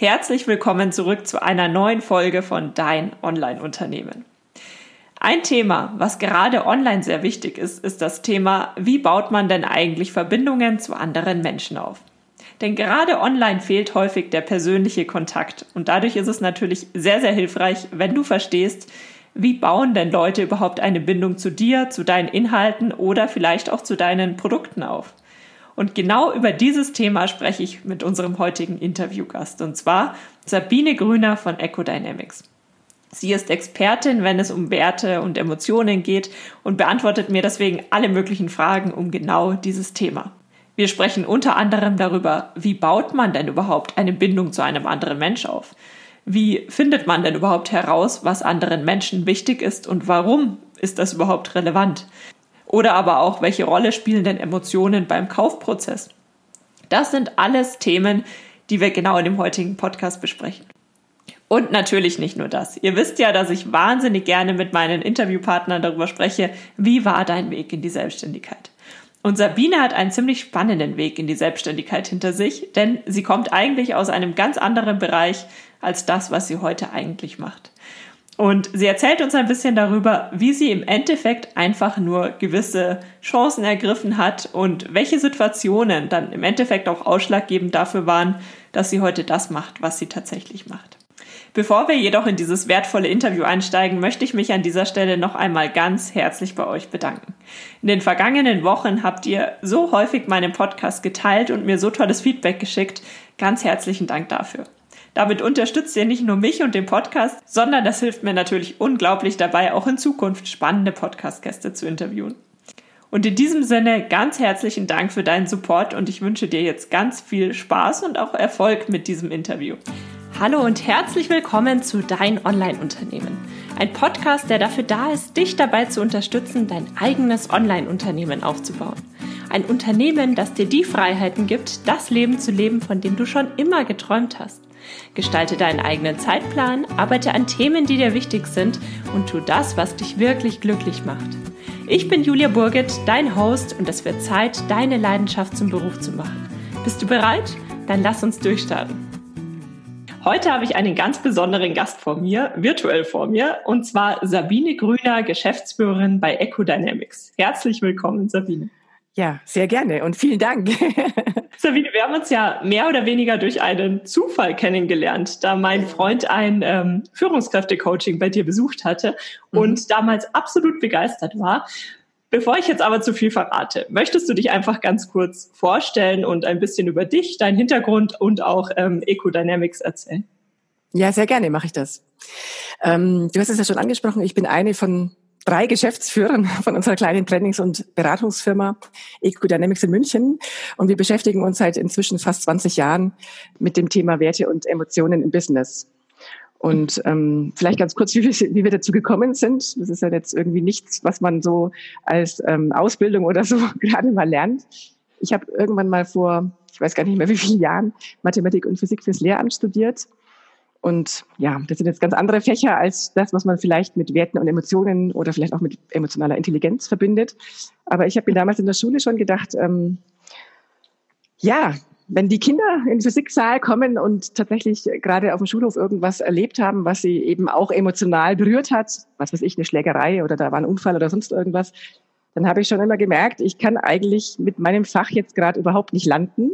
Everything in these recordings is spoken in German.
Herzlich willkommen zurück zu einer neuen Folge von Dein Online-Unternehmen. Ein Thema, was gerade online sehr wichtig ist, ist das Thema, wie baut man denn eigentlich Verbindungen zu anderen Menschen auf? Denn gerade online fehlt häufig der persönliche Kontakt und dadurch ist es natürlich sehr, sehr hilfreich, wenn du verstehst, wie bauen denn Leute überhaupt eine Bindung zu dir, zu deinen Inhalten oder vielleicht auch zu deinen Produkten auf? Und genau über dieses Thema spreche ich mit unserem heutigen Interviewgast, und zwar Sabine Grüner von Ecodynamics. Sie ist Expertin, wenn es um Werte und Emotionen geht und beantwortet mir deswegen alle möglichen Fragen um genau dieses Thema. Wir sprechen unter anderem darüber, wie baut man denn überhaupt eine Bindung zu einem anderen Mensch auf? Wie findet man denn überhaupt heraus, was anderen Menschen wichtig ist und warum ist das überhaupt relevant? Oder aber auch, welche Rolle spielen denn Emotionen beim Kaufprozess? Das sind alles Themen, die wir genau in dem heutigen Podcast besprechen. Und natürlich nicht nur das. Ihr wisst ja, dass ich wahnsinnig gerne mit meinen Interviewpartnern darüber spreche, wie war dein Weg in die Selbstständigkeit? Und Sabine hat einen ziemlich spannenden Weg in die Selbstständigkeit hinter sich, denn sie kommt eigentlich aus einem ganz anderen Bereich als das, was sie heute eigentlich macht. Und sie erzählt uns ein bisschen darüber, wie sie im Endeffekt einfach nur gewisse Chancen ergriffen hat und welche Situationen dann im Endeffekt auch ausschlaggebend dafür waren, dass sie heute das macht, was sie tatsächlich macht. Bevor wir jedoch in dieses wertvolle Interview einsteigen, möchte ich mich an dieser Stelle noch einmal ganz herzlich bei euch bedanken. In den vergangenen Wochen habt ihr so häufig meinen Podcast geteilt und mir so tolles Feedback geschickt. Ganz herzlichen Dank dafür. Damit unterstützt ihr nicht nur mich und den Podcast, sondern das hilft mir natürlich unglaublich dabei, auch in Zukunft spannende Podcast-Gäste zu interviewen. Und in diesem Sinne ganz herzlichen Dank für deinen Support und ich wünsche dir jetzt ganz viel Spaß und auch Erfolg mit diesem Interview. Hallo und herzlich willkommen zu Dein Online-Unternehmen. Ein Podcast, der dafür da ist, dich dabei zu unterstützen, dein eigenes Online-Unternehmen aufzubauen. Ein Unternehmen, das dir die Freiheiten gibt, das Leben zu leben, von dem du schon immer geträumt hast. Gestalte deinen eigenen Zeitplan, arbeite an Themen, die dir wichtig sind und tu das, was dich wirklich glücklich macht. Ich bin Julia Burget, dein Host und es wird Zeit, deine Leidenschaft zum Beruf zu machen. Bist du bereit? Dann lass uns durchstarten. Heute habe ich einen ganz besonderen Gast vor mir, virtuell vor mir, und zwar Sabine Grüner, Geschäftsführerin bei Ecodynamics. Herzlich willkommen, Sabine. Ja, sehr gerne und vielen Dank. Sabine, wir haben uns ja mehr oder weniger durch einen Zufall kennengelernt, da mein Freund ein ähm, Führungskräfte-Coaching bei dir besucht hatte und mhm. damals absolut begeistert war. Bevor ich jetzt aber zu viel verrate, möchtest du dich einfach ganz kurz vorstellen und ein bisschen über dich, deinen Hintergrund und auch ähm, Ecodynamics erzählen? Ja, sehr gerne mache ich das. Ähm, du hast es ja schon angesprochen, ich bin eine von drei Geschäftsführern von unserer kleinen Trainings- und Beratungsfirma Ecodynamics in München. Und wir beschäftigen uns seit inzwischen fast 20 Jahren mit dem Thema Werte und Emotionen im Business. Und ähm, vielleicht ganz kurz, wie wir, wie wir dazu gekommen sind. Das ist ja jetzt irgendwie nichts, was man so als ähm, Ausbildung oder so gerade mal lernt. Ich habe irgendwann mal vor, ich weiß gar nicht mehr wie vielen Jahren, Mathematik und Physik fürs Lehramt studiert und ja, das sind jetzt ganz andere Fächer als das, was man vielleicht mit Werten und Emotionen oder vielleicht auch mit emotionaler Intelligenz verbindet. Aber ich habe mir damals in der Schule schon gedacht, ähm, ja, wenn die Kinder in den Physiksaal kommen und tatsächlich gerade auf dem Schulhof irgendwas erlebt haben, was sie eben auch emotional berührt hat, was weiß ich, eine Schlägerei oder da war ein Unfall oder sonst irgendwas, dann habe ich schon immer gemerkt, ich kann eigentlich mit meinem Fach jetzt gerade überhaupt nicht landen,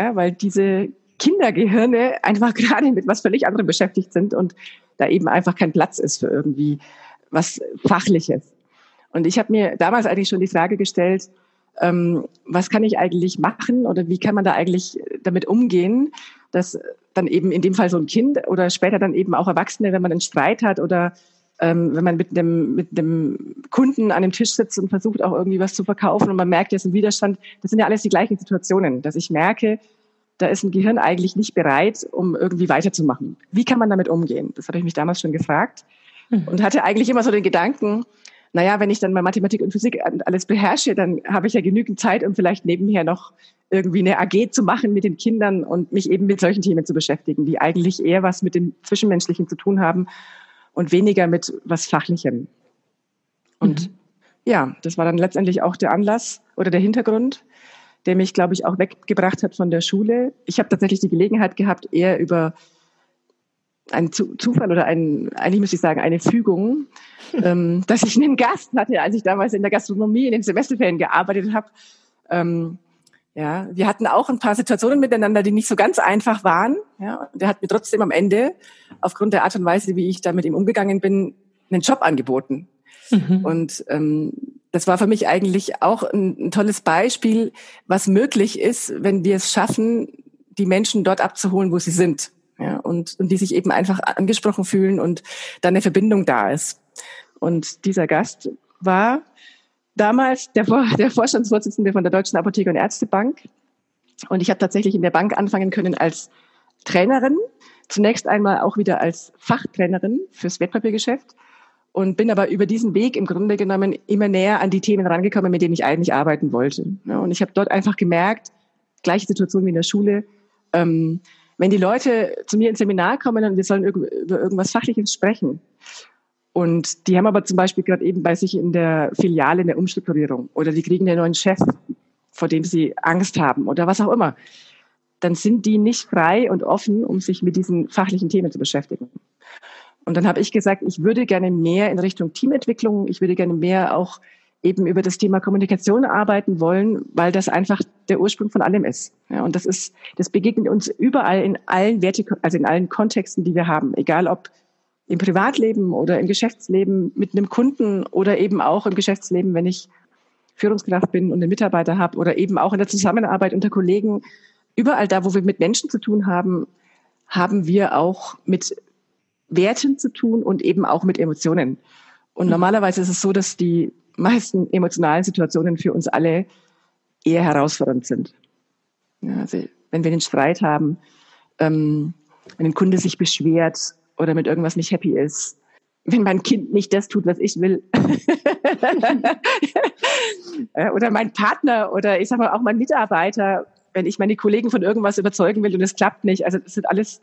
ja, weil diese Kindergehirne einfach gerade mit was völlig anderem beschäftigt sind und da eben einfach kein Platz ist für irgendwie was Fachliches. Und ich habe mir damals eigentlich schon die Frage gestellt, ähm, was kann ich eigentlich machen oder wie kann man da eigentlich damit umgehen, dass dann eben in dem Fall so ein Kind oder später dann eben auch Erwachsene, wenn man einen Streit hat oder ähm, wenn man mit dem, mit dem Kunden an dem Tisch sitzt und versucht auch irgendwie was zu verkaufen und man merkt, jetzt ein Widerstand, das sind ja alles die gleichen Situationen, dass ich merke, da ist ein Gehirn eigentlich nicht bereit, um irgendwie weiterzumachen. Wie kann man damit umgehen? Das habe ich mich damals schon gefragt mhm. und hatte eigentlich immer so den Gedanken, naja, wenn ich dann mal Mathematik und Physik alles beherrsche, dann habe ich ja genügend Zeit, um vielleicht nebenher noch irgendwie eine AG zu machen mit den Kindern und mich eben mit solchen Themen zu beschäftigen, die eigentlich eher was mit dem Zwischenmenschlichen zu tun haben und weniger mit was Fachlichem. Und mhm. ja, das war dann letztendlich auch der Anlass oder der Hintergrund, der mich, glaube ich, auch weggebracht hat von der Schule. Ich habe tatsächlich die Gelegenheit gehabt, eher über ein Zufall oder ein, eigentlich müsste ich sagen, eine Fügung, ähm, dass ich einen Gast hatte, als ich damals in der Gastronomie in den Semesterferien gearbeitet habe. Ähm, ja, wir hatten auch ein paar Situationen miteinander, die nicht so ganz einfach waren. Ja, und der hat mir trotzdem am Ende, aufgrund der Art und Weise, wie ich da mit ihm umgegangen bin, einen Job angeboten. Mhm. Und ähm, das war für mich eigentlich auch ein, ein tolles Beispiel, was möglich ist, wenn wir es schaffen, die Menschen dort abzuholen, wo sie sind. Ja, und, und die sich eben einfach angesprochen fühlen und dann eine Verbindung da ist. Und dieser Gast war damals der, der Vorstandsvorsitzende von der Deutschen Apotheke und Ärztebank. Und ich habe tatsächlich in der Bank anfangen können als Trainerin, zunächst einmal auch wieder als Fachtrainerin fürs Wertpapiergeschäft und bin aber über diesen Weg im Grunde genommen immer näher an die Themen rangekommen, mit denen ich eigentlich arbeiten wollte. Und ich habe dort einfach gemerkt, gleiche Situation wie in der Schule, ähm, wenn die Leute zu mir ins Seminar kommen und wir sollen über irgendwas Fachliches sprechen und die haben aber zum Beispiel gerade eben bei sich in der Filiale eine Umstrukturierung oder die kriegen einen neuen Chef, vor dem sie Angst haben oder was auch immer, dann sind die nicht frei und offen, um sich mit diesen fachlichen Themen zu beschäftigen. Und dann habe ich gesagt, ich würde gerne mehr in Richtung Teamentwicklung, ich würde gerne mehr auch eben über das Thema Kommunikation arbeiten wollen, weil das einfach der Ursprung von allem ist. Ja, und das ist, das begegnet uns überall in allen Werte, also in allen Kontexten, die wir haben, egal ob im Privatleben oder im Geschäftsleben mit einem Kunden oder eben auch im Geschäftsleben, wenn ich Führungskraft bin und einen Mitarbeiter habe oder eben auch in der Zusammenarbeit unter Kollegen. Überall da, wo wir mit Menschen zu tun haben, haben wir auch mit Werten zu tun und eben auch mit Emotionen. Und mhm. normalerweise ist es so, dass die meisten emotionalen Situationen für uns alle eher herausfordernd sind. Ja, also wenn wir einen Streit haben, ähm, wenn ein Kunde sich beschwert oder mit irgendwas nicht happy ist, wenn mein Kind nicht das tut, was ich will. oder mein Partner oder ich sag mal auch mein Mitarbeiter, wenn ich meine Kollegen von irgendwas überzeugen will und es klappt nicht. Also das sind alles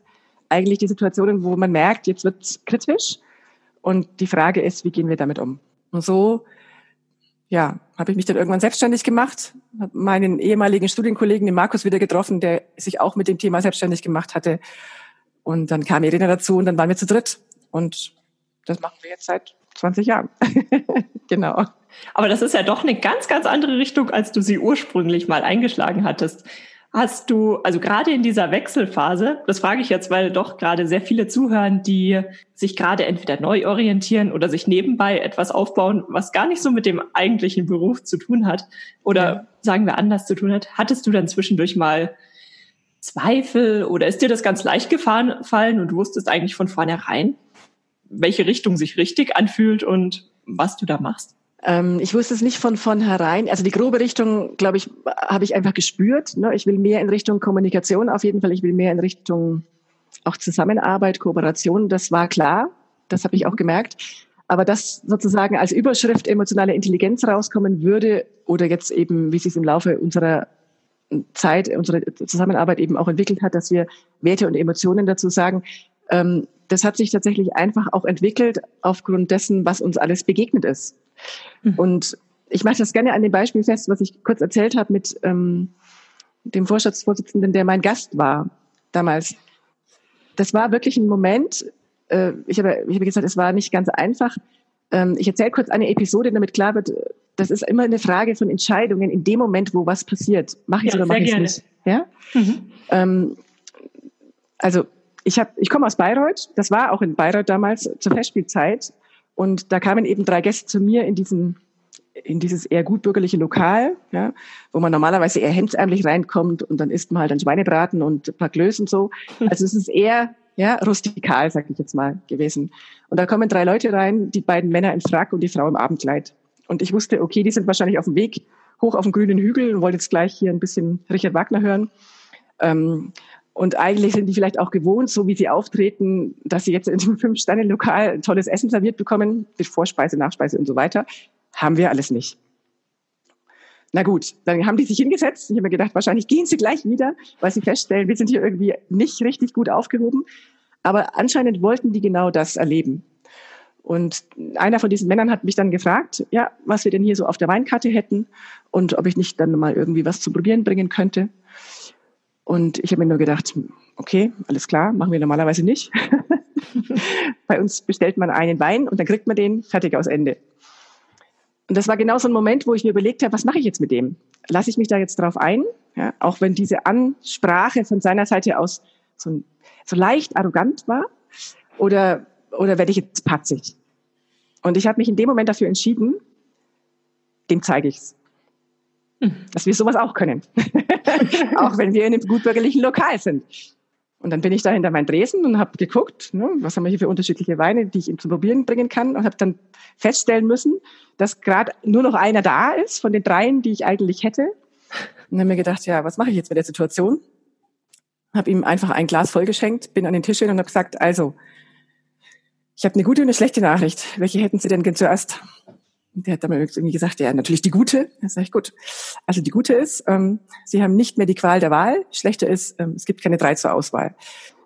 eigentlich die Situationen, wo man merkt, jetzt wird es kritisch. Und die Frage ist, wie gehen wir damit um? Und so ja, habe ich mich dann irgendwann selbstständig gemacht, habe meinen ehemaligen Studienkollegen, den Markus, wieder getroffen, der sich auch mit dem Thema selbstständig gemacht hatte. Und dann kam Irina dazu und dann waren wir zu dritt. Und das machen wir jetzt seit 20 Jahren. genau. Aber das ist ja doch eine ganz, ganz andere Richtung, als du sie ursprünglich mal eingeschlagen hattest. Hast du, also gerade in dieser Wechselphase, das frage ich jetzt, weil doch gerade sehr viele zuhören, die sich gerade entweder neu orientieren oder sich nebenbei etwas aufbauen, was gar nicht so mit dem eigentlichen Beruf zu tun hat oder ja. sagen wir anders zu tun hat. Hattest du dann zwischendurch mal Zweifel oder ist dir das ganz leicht gefallen und du wusstest eigentlich von vornherein, welche Richtung sich richtig anfühlt und was du da machst? Ähm, ich wusste es nicht von vornherein. Also die grobe Richtung, glaube ich, habe ich einfach gespürt. Ne? Ich will mehr in Richtung Kommunikation auf jeden Fall. Ich will mehr in Richtung auch Zusammenarbeit, Kooperation. Das war klar. Das habe ich auch gemerkt. Aber dass sozusagen als Überschrift emotionale Intelligenz rauskommen würde oder jetzt eben, wie sich im Laufe unserer Zeit, unsere Zusammenarbeit eben auch entwickelt hat, dass wir Werte und Emotionen dazu sagen. Ähm, das hat sich tatsächlich einfach auch entwickelt aufgrund dessen, was uns alles begegnet ist. Mhm. Und ich mache das gerne an dem Beispiel fest, was ich kurz erzählt habe mit ähm, dem Vorstandsvorsitzenden, der mein Gast war damals. Das war wirklich ein Moment, äh, ich habe ich hab gesagt, es war nicht ganz einfach. Ähm, ich erzähle kurz eine Episode, damit klar wird, das ist immer eine Frage von Entscheidungen in dem Moment, wo was passiert. Mache ich ja, oder mache ich es nicht? Ja? Mhm. Ähm, also ich habe, ich komme aus Bayreuth. Das war auch in Bayreuth damals zur Festspielzeit. Und da kamen eben drei Gäste zu mir in diesen in dieses eher gutbürgerliche Lokal, ja, wo man normalerweise eher hemdsärmlich reinkommt und dann isst man halt ein Schweinebraten und ein paar Klößen so. Also es ist eher ja, rustikal, sag ich jetzt mal, gewesen. Und da kommen drei Leute rein, die beiden Männer im Frack und die Frau im Abendkleid. Und ich wusste, okay, die sind wahrscheinlich auf dem Weg hoch auf den grünen Hügel und wollen jetzt gleich hier ein bisschen Richard Wagner hören. Ähm, und eigentlich sind die vielleicht auch gewohnt, so wie sie auftreten, dass sie jetzt in einem Fünf-Sterne-Lokal tolles Essen serviert bekommen, mit Vorspeise, Nachspeise und so weiter. Haben wir alles nicht. Na gut, dann haben die sich hingesetzt. Ich habe mir gedacht, wahrscheinlich gehen sie gleich wieder, weil sie feststellen, wir sind hier irgendwie nicht richtig gut aufgehoben. Aber anscheinend wollten die genau das erleben. Und einer von diesen Männern hat mich dann gefragt, ja, was wir denn hier so auf der Weinkarte hätten und ob ich nicht dann mal irgendwie was zu probieren bringen könnte. Und ich habe mir nur gedacht, okay, alles klar, machen wir normalerweise nicht. Bei uns bestellt man einen Wein und dann kriegt man den fertig aus Ende. Und das war genau so ein Moment, wo ich mir überlegt habe, was mache ich jetzt mit dem? Lasse ich mich da jetzt drauf ein? Ja, auch wenn diese Ansprache von seiner Seite aus so, so leicht arrogant war? Oder, oder werde ich jetzt patzig? Und ich habe mich in dem Moment dafür entschieden, dem zeige ich's. Dass wir sowas auch können. auch wenn wir in einem gutbürgerlichen Lokal sind. Und dann bin ich da hinter meinen Dresen und habe geguckt, ne, was haben wir hier für unterschiedliche Weine, die ich ihm zum Probieren bringen kann und habe dann feststellen müssen, dass gerade nur noch einer da ist von den dreien, die ich eigentlich hätte. Und habe mir gedacht, ja, was mache ich jetzt mit der Situation? Habe ihm einfach ein Glas vollgeschenkt, bin an den Tisch hin und habe gesagt, also, ich habe eine gute und eine schlechte Nachricht. Welche hätten Sie denn zuerst? Der hat dann irgendwie gesagt, ja, natürlich die gute. Da sage ich, gut. Also die gute ist, ähm, Sie haben nicht mehr die Qual der Wahl. Schlechte ist, ähm, es gibt keine drei zur Auswahl.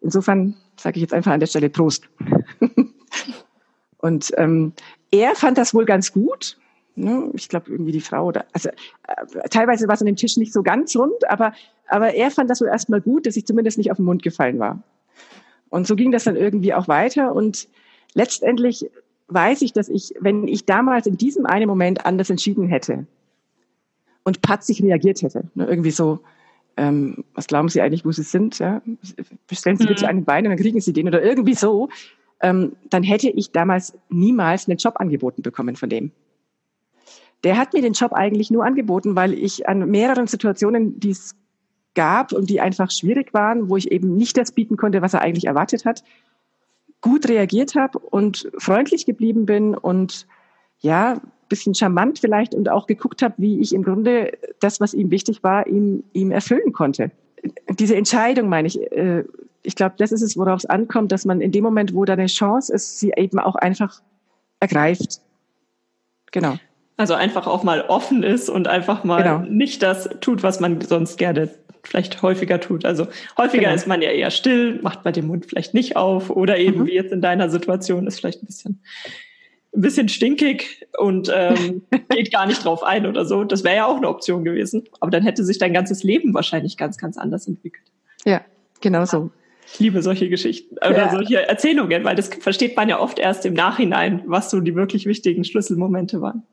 Insofern sage ich jetzt einfach an der Stelle Prost. und ähm, er fand das wohl ganz gut. Ne? Ich glaube, irgendwie die Frau oder also äh, teilweise war es an dem Tisch nicht so ganz rund, aber, aber er fand das wohl erstmal gut, dass ich zumindest nicht auf den Mund gefallen war. Und so ging das dann irgendwie auch weiter. Und letztendlich weiß ich, dass ich, wenn ich damals in diesem einen Moment anders entschieden hätte und patzig reagiert hätte, ne, irgendwie so, ähm, was glauben Sie eigentlich, wo Sie sind? Ja? Bestellen Sie mhm. bitte einen Bein und dann kriegen Sie den oder irgendwie so, ähm, dann hätte ich damals niemals einen Job angeboten bekommen von dem. Der hat mir den Job eigentlich nur angeboten, weil ich an mehreren Situationen, die es gab und die einfach schwierig waren, wo ich eben nicht das bieten konnte, was er eigentlich erwartet hat, gut reagiert habe und freundlich geblieben bin und ja, bisschen charmant vielleicht und auch geguckt habe, wie ich im Grunde das, was ihm wichtig war, ihm, ihm erfüllen konnte. Diese Entscheidung, meine ich, äh, ich glaube, das ist es, worauf es ankommt, dass man in dem Moment, wo da eine Chance ist, sie eben auch einfach ergreift. Genau. Also einfach auch mal offen ist und einfach mal genau. nicht das tut, was man sonst gerne vielleicht häufiger tut. Also häufiger genau. ist man ja eher still, macht man den Mund vielleicht nicht auf oder eben mhm. wie jetzt in deiner Situation ist vielleicht ein bisschen ein bisschen stinkig und ähm, geht gar nicht drauf ein oder so. Das wäre ja auch eine Option gewesen. Aber dann hätte sich dein ganzes Leben wahrscheinlich ganz, ganz anders entwickelt. Ja, genau so. Ich liebe solche Geschichten oder ja. solche Erzählungen, weil das versteht man ja oft erst im Nachhinein, was so die wirklich wichtigen Schlüsselmomente waren.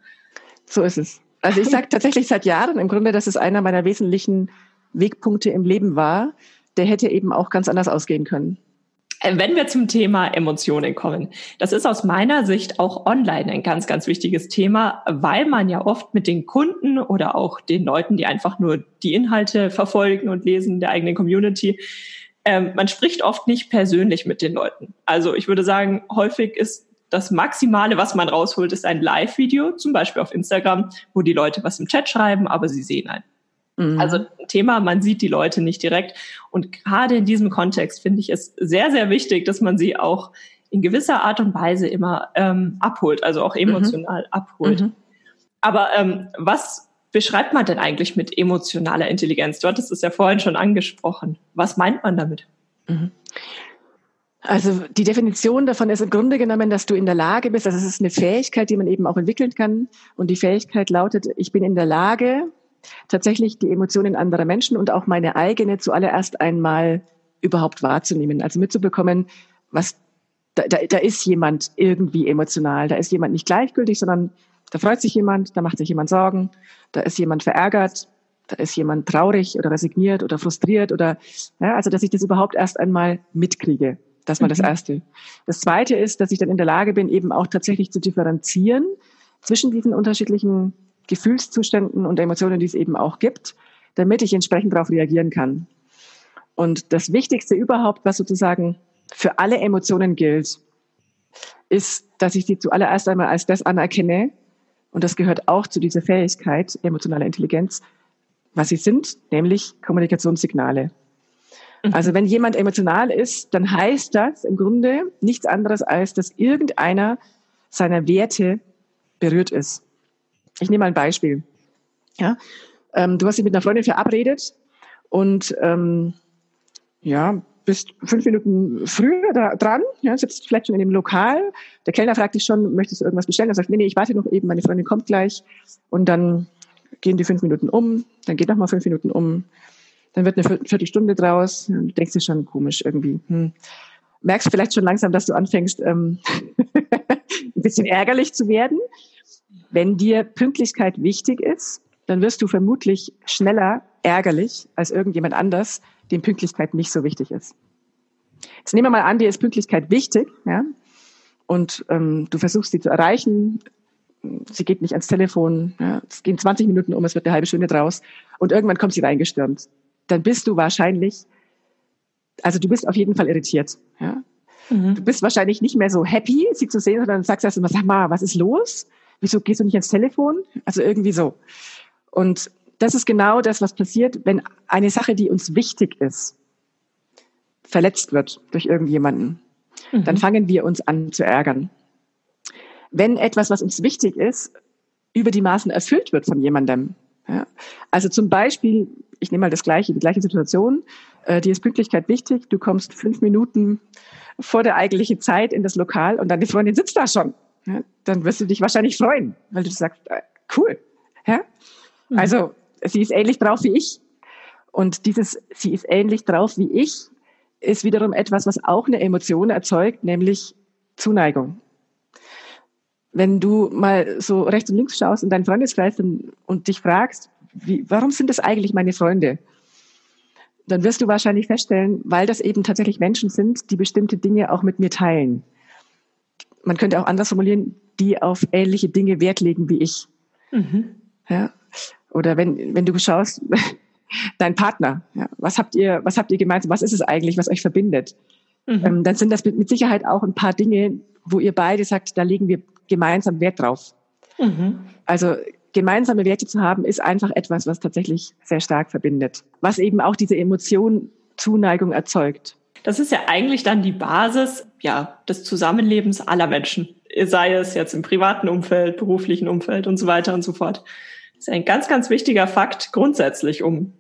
So ist es. Also ich sage tatsächlich seit Jahren im Grunde, dass es einer meiner wesentlichen Wegpunkte im Leben war, der hätte eben auch ganz anders ausgehen können. Äh, wenn wir zum Thema Emotionen kommen, das ist aus meiner Sicht auch online ein ganz, ganz wichtiges Thema, weil man ja oft mit den Kunden oder auch den Leuten, die einfach nur die Inhalte verfolgen und lesen der eigenen Community, ähm, man spricht oft nicht persönlich mit den Leuten. Also ich würde sagen, häufig ist das Maximale, was man rausholt, ist ein Live-Video, zum Beispiel auf Instagram, wo die Leute was im Chat schreiben, aber sie sehen einen. Mhm. Also Thema, man sieht die Leute nicht direkt. Und gerade in diesem Kontext finde ich es sehr, sehr wichtig, dass man sie auch in gewisser Art und Weise immer ähm, abholt, also auch emotional mhm. abholt. Mhm. Aber ähm, was beschreibt man denn eigentlich mit emotionaler Intelligenz? Du hattest es ja vorhin schon angesprochen. Was meint man damit? Mhm. Also die Definition davon ist im Grunde genommen, dass du in der Lage bist, also es ist eine Fähigkeit, die man eben auch entwickeln kann. Und die Fähigkeit lautet, ich bin in der Lage, tatsächlich die Emotionen anderer Menschen und auch meine eigene zuallererst einmal überhaupt wahrzunehmen. Also mitzubekommen, was da, da, da ist jemand irgendwie emotional, da ist jemand nicht gleichgültig, sondern da freut sich jemand, da macht sich jemand Sorgen, da ist jemand verärgert, da ist jemand traurig oder resigniert oder frustriert oder ja, also dass ich das überhaupt erst einmal mitkriege. Das war mhm. das Erste. Das Zweite ist, dass ich dann in der Lage bin, eben auch tatsächlich zu differenzieren zwischen diesen unterschiedlichen Gefühlszuständen und Emotionen, die es eben auch gibt, damit ich entsprechend darauf reagieren kann. Und das Wichtigste überhaupt, was sozusagen für alle Emotionen gilt, ist, dass ich die zuallererst einmal als das anerkenne, und das gehört auch zu dieser Fähigkeit emotionaler Intelligenz, was sie sind, nämlich Kommunikationssignale. Mhm. Also wenn jemand emotional ist, dann heißt das im Grunde nichts anderes als, dass irgendeiner seiner Werte berührt ist. Ich nehme mal ein Beispiel. Ja, ähm, du hast dich mit einer Freundin verabredet und ähm, ja, bist fünf Minuten früher da, dran, ja, sitzt vielleicht schon in dem Lokal. Der Kellner fragt dich schon, möchtest du irgendwas bestellen? Er sagt, nee, nee, ich warte noch eben, meine Freundin kommt gleich. Und dann gehen die fünf Minuten um, dann geht noch mal fünf Minuten um, dann wird eine Viertelstunde draus. Und du denkst dir schon komisch irgendwie. Hm. merkst vielleicht schon langsam, dass du anfängst, ähm, ein bisschen ärgerlich zu werden. Wenn dir Pünktlichkeit wichtig ist, dann wirst du vermutlich schneller ärgerlich als irgendjemand anders, dem Pünktlichkeit nicht so wichtig ist. Jetzt nehmen wir mal an, dir ist Pünktlichkeit wichtig, ja, und ähm, du versuchst sie zu erreichen. Sie geht nicht ans Telefon. Ja, es gehen 20 Minuten um, es wird eine halbe Stunde draus und irgendwann kommt sie reingestürmt. Dann bist du wahrscheinlich, also du bist auf jeden Fall irritiert. Ja? Mhm. Du bist wahrscheinlich nicht mehr so happy, sie zu sehen, sondern sagst erst mal, sag mal, was ist los? Wieso gehst du nicht ans Telefon? Also irgendwie so. Und das ist genau das, was passiert, wenn eine Sache, die uns wichtig ist, verletzt wird durch irgendjemanden. Mhm. Dann fangen wir uns an zu ärgern. Wenn etwas, was uns wichtig ist, über die Maßen erfüllt wird von jemandem. Ja? Also zum Beispiel, ich nehme mal das gleiche, die gleiche Situation, äh, dir ist Pünktlichkeit wichtig, du kommst fünf Minuten vor der eigentlichen Zeit in das Lokal und deine Freundin sitzt da schon. Ja? Dann wirst du dich wahrscheinlich freuen, weil du sagst, äh, cool. Ja? Mhm. Also sie ist ähnlich drauf wie ich. Und dieses, sie ist ähnlich drauf wie ich, ist wiederum etwas, was auch eine Emotion erzeugt, nämlich Zuneigung. Wenn du mal so rechts und links schaust in deinen Freundeskreis und, und dich fragst, wie, warum sind das eigentlich meine Freunde? Dann wirst du wahrscheinlich feststellen, weil das eben tatsächlich Menschen sind, die bestimmte Dinge auch mit mir teilen. Man könnte auch anders formulieren, die auf ähnliche Dinge Wert legen wie ich. Mhm. Ja. Oder wenn, wenn du schaust, dein Partner, ja, was habt ihr, was habt ihr gemeinsam, was ist es eigentlich, was euch verbindet? Mhm. Ähm, dann sind das mit, Sicherheit auch ein paar Dinge, wo ihr beide sagt, da legen wir gemeinsam Wert drauf. Mhm. Also gemeinsame Werte zu haben, ist einfach etwas, was tatsächlich sehr stark verbindet, was eben auch diese Emotion Zuneigung erzeugt. Das ist ja eigentlich dann die Basis ja, des Zusammenlebens aller Menschen, sei es jetzt im privaten Umfeld, beruflichen Umfeld und so weiter und so fort ist ein ganz, ganz wichtiger Fakt grundsätzlich, um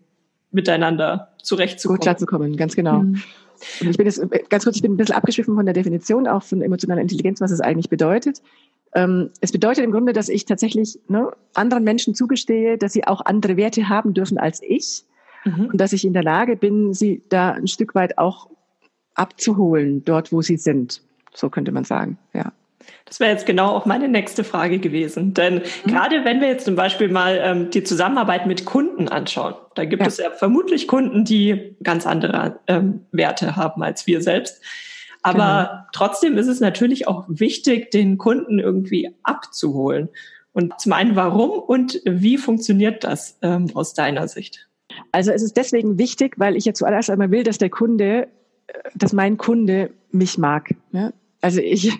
miteinander zurechtzukommen. Gut klarzukommen, ganz genau. Mhm. Und ich bin jetzt ganz kurz, ich bin ein bisschen abgeschwiffen von der Definition auch von emotionaler Intelligenz, was es eigentlich bedeutet. Ähm, es bedeutet im Grunde, dass ich tatsächlich ne, anderen Menschen zugestehe, dass sie auch andere Werte haben dürfen als ich mhm. und dass ich in der Lage bin, sie da ein Stück weit auch abzuholen, dort, wo sie sind. So könnte man sagen, ja. Das wäre jetzt genau auch meine nächste Frage gewesen. Denn mhm. gerade wenn wir jetzt zum Beispiel mal ähm, die Zusammenarbeit mit Kunden anschauen, da gibt ja. es ja vermutlich Kunden, die ganz andere ähm, Werte haben als wir selbst. Aber genau. trotzdem ist es natürlich auch wichtig, den Kunden irgendwie abzuholen. Und zum einen, warum und wie funktioniert das ähm, aus deiner Sicht? Also es ist deswegen wichtig, weil ich ja zuallererst einmal will, dass der Kunde, dass mein Kunde mich mag. Ja? Also ich,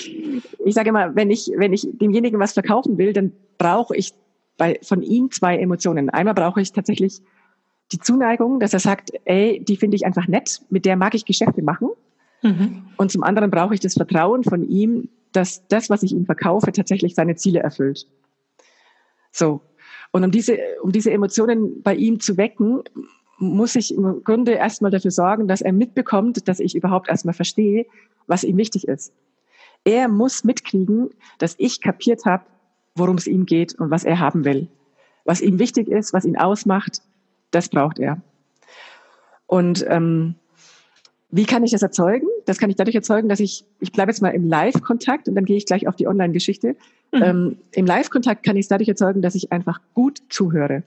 ich sage immer, wenn ich, wenn ich demjenigen was verkaufen will, dann brauche ich bei, von ihm zwei Emotionen. Einmal brauche ich tatsächlich die Zuneigung, dass er sagt, ey, die finde ich einfach nett, mit der mag ich Geschäfte machen. Mhm. Und zum anderen brauche ich das Vertrauen von ihm, dass das, was ich ihm verkaufe, tatsächlich seine Ziele erfüllt. So. Und um diese, um diese Emotionen bei ihm zu wecken, muss ich im Grunde erstmal dafür sorgen, dass er mitbekommt, dass ich überhaupt erstmal verstehe, was ihm wichtig ist. Er muss mitkriegen, dass ich kapiert habe, worum es ihm geht und was er haben will. Was ihm wichtig ist, was ihn ausmacht, das braucht er. Und ähm, wie kann ich das erzeugen? Das kann ich dadurch erzeugen, dass ich, ich bleibe jetzt mal im Live-Kontakt und dann gehe ich gleich auf die Online-Geschichte. Mhm. Ähm, Im Live-Kontakt kann ich es dadurch erzeugen, dass ich einfach gut zuhöre.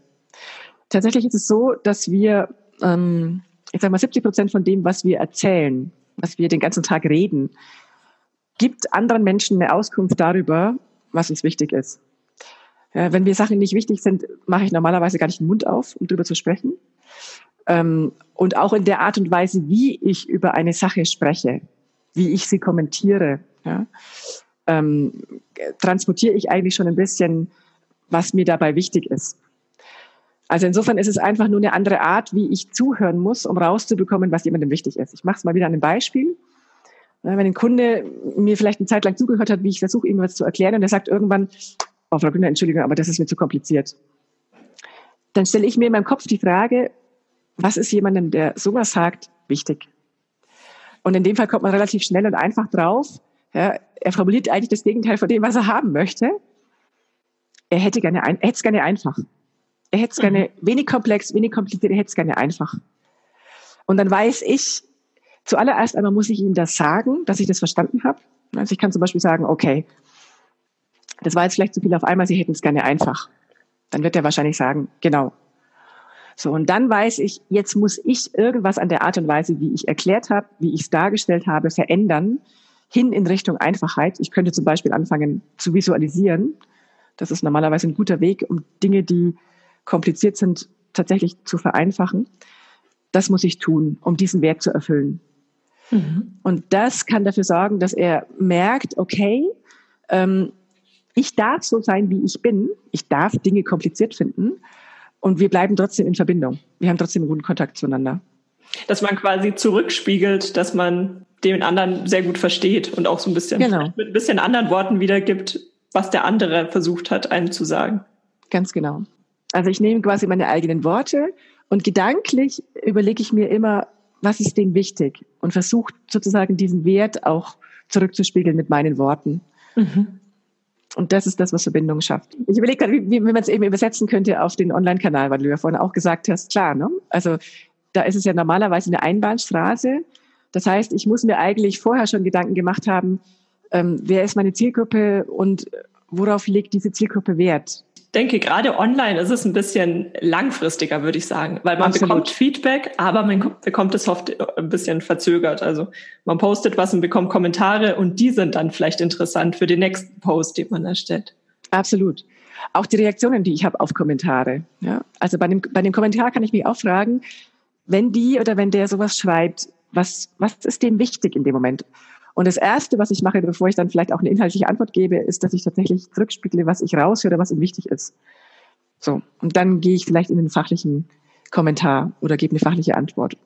Tatsächlich ist es so, dass wir, ähm, ich sage mal, 70 Prozent von dem, was wir erzählen, was wir den ganzen Tag reden, gibt anderen Menschen eine Auskunft darüber, was uns wichtig ist. Ja, wenn mir Sachen nicht wichtig sind, mache ich normalerweise gar nicht den Mund auf, um darüber zu sprechen. Ähm, und auch in der Art und Weise, wie ich über eine Sache spreche, wie ich sie kommentiere, ja, ähm, transportiere ich eigentlich schon ein bisschen, was mir dabei wichtig ist. Also insofern ist es einfach nur eine andere Art, wie ich zuhören muss, um rauszubekommen, was jemandem wichtig ist. Ich mache es mal wieder an einem Beispiel. Wenn ein Kunde mir vielleicht eine Zeit lang zugehört hat, wie ich versuche, ihm was zu erklären, und er sagt irgendwann, oh, Frau Günther, Entschuldigung, aber das ist mir zu kompliziert. Dann stelle ich mir in meinem Kopf die Frage, was ist jemandem, der sowas sagt, wichtig? Und in dem Fall kommt man relativ schnell und einfach drauf. Ja, er formuliert eigentlich das Gegenteil von dem, was er haben möchte. Er hätte gerne, er hätte es gerne einfach. Er hätte es gerne mhm. wenig komplex, wenig kompliziert, er hätte es gerne einfach. Und dann weiß ich, Zuallererst einmal muss ich ihm das sagen, dass ich das verstanden habe. Also ich kann zum Beispiel sagen, okay, das war jetzt vielleicht zu viel auf einmal, Sie hätten es gerne einfach. Dann wird er wahrscheinlich sagen, genau. So, und dann weiß ich, jetzt muss ich irgendwas an der Art und Weise, wie ich erklärt habe, wie ich es dargestellt habe, verändern, hin in Richtung Einfachheit. Ich könnte zum Beispiel anfangen zu visualisieren. Das ist normalerweise ein guter Weg, um Dinge, die kompliziert sind, tatsächlich zu vereinfachen. Das muss ich tun, um diesen Wert zu erfüllen. Mhm. Und das kann dafür sorgen, dass er merkt, okay, ähm, ich darf so sein, wie ich bin. Ich darf Dinge kompliziert finden. Und wir bleiben trotzdem in Verbindung. Wir haben trotzdem einen guten Kontakt zueinander. Dass man quasi zurückspiegelt, dass man den anderen sehr gut versteht und auch so ein bisschen genau. mit ein bisschen anderen Worten wiedergibt, was der andere versucht hat, einem zu sagen. Ganz genau. Also ich nehme quasi meine eigenen Worte und gedanklich überlege ich mir immer, was ist dem wichtig und versuche sozusagen diesen Wert auch zurückzuspiegeln mit meinen Worten. Mhm. Und das ist das, was Verbindung schafft. Ich überlege gerade, wie, wie man es eben übersetzen könnte auf den Online-Kanal, weil du ja vorhin auch gesagt hast, klar, ne? Also da ist es ja normalerweise eine Einbahnstraße. Das heißt, ich muss mir eigentlich vorher schon Gedanken gemacht haben, ähm, wer ist meine Zielgruppe und worauf legt diese Zielgruppe Wert? Denke, gerade online ist es ein bisschen langfristiger, würde ich sagen, weil man Absolut. bekommt Feedback, aber man bekommt es oft ein bisschen verzögert. Also man postet was und bekommt Kommentare und die sind dann vielleicht interessant für den nächsten Post, den man erstellt. Absolut. Auch die Reaktionen, die ich habe auf Kommentare. Ja? Also bei dem, bei dem Kommentar kann ich mich auch fragen, wenn die oder wenn der sowas schreibt, was, was ist dem wichtig in dem Moment? Und das Erste, was ich mache, bevor ich dann vielleicht auch eine inhaltliche Antwort gebe, ist, dass ich tatsächlich zurückspiegle, was ich raushöre, was ihm wichtig ist. So. Und dann gehe ich vielleicht in den fachlichen Kommentar oder gebe eine fachliche Antwort.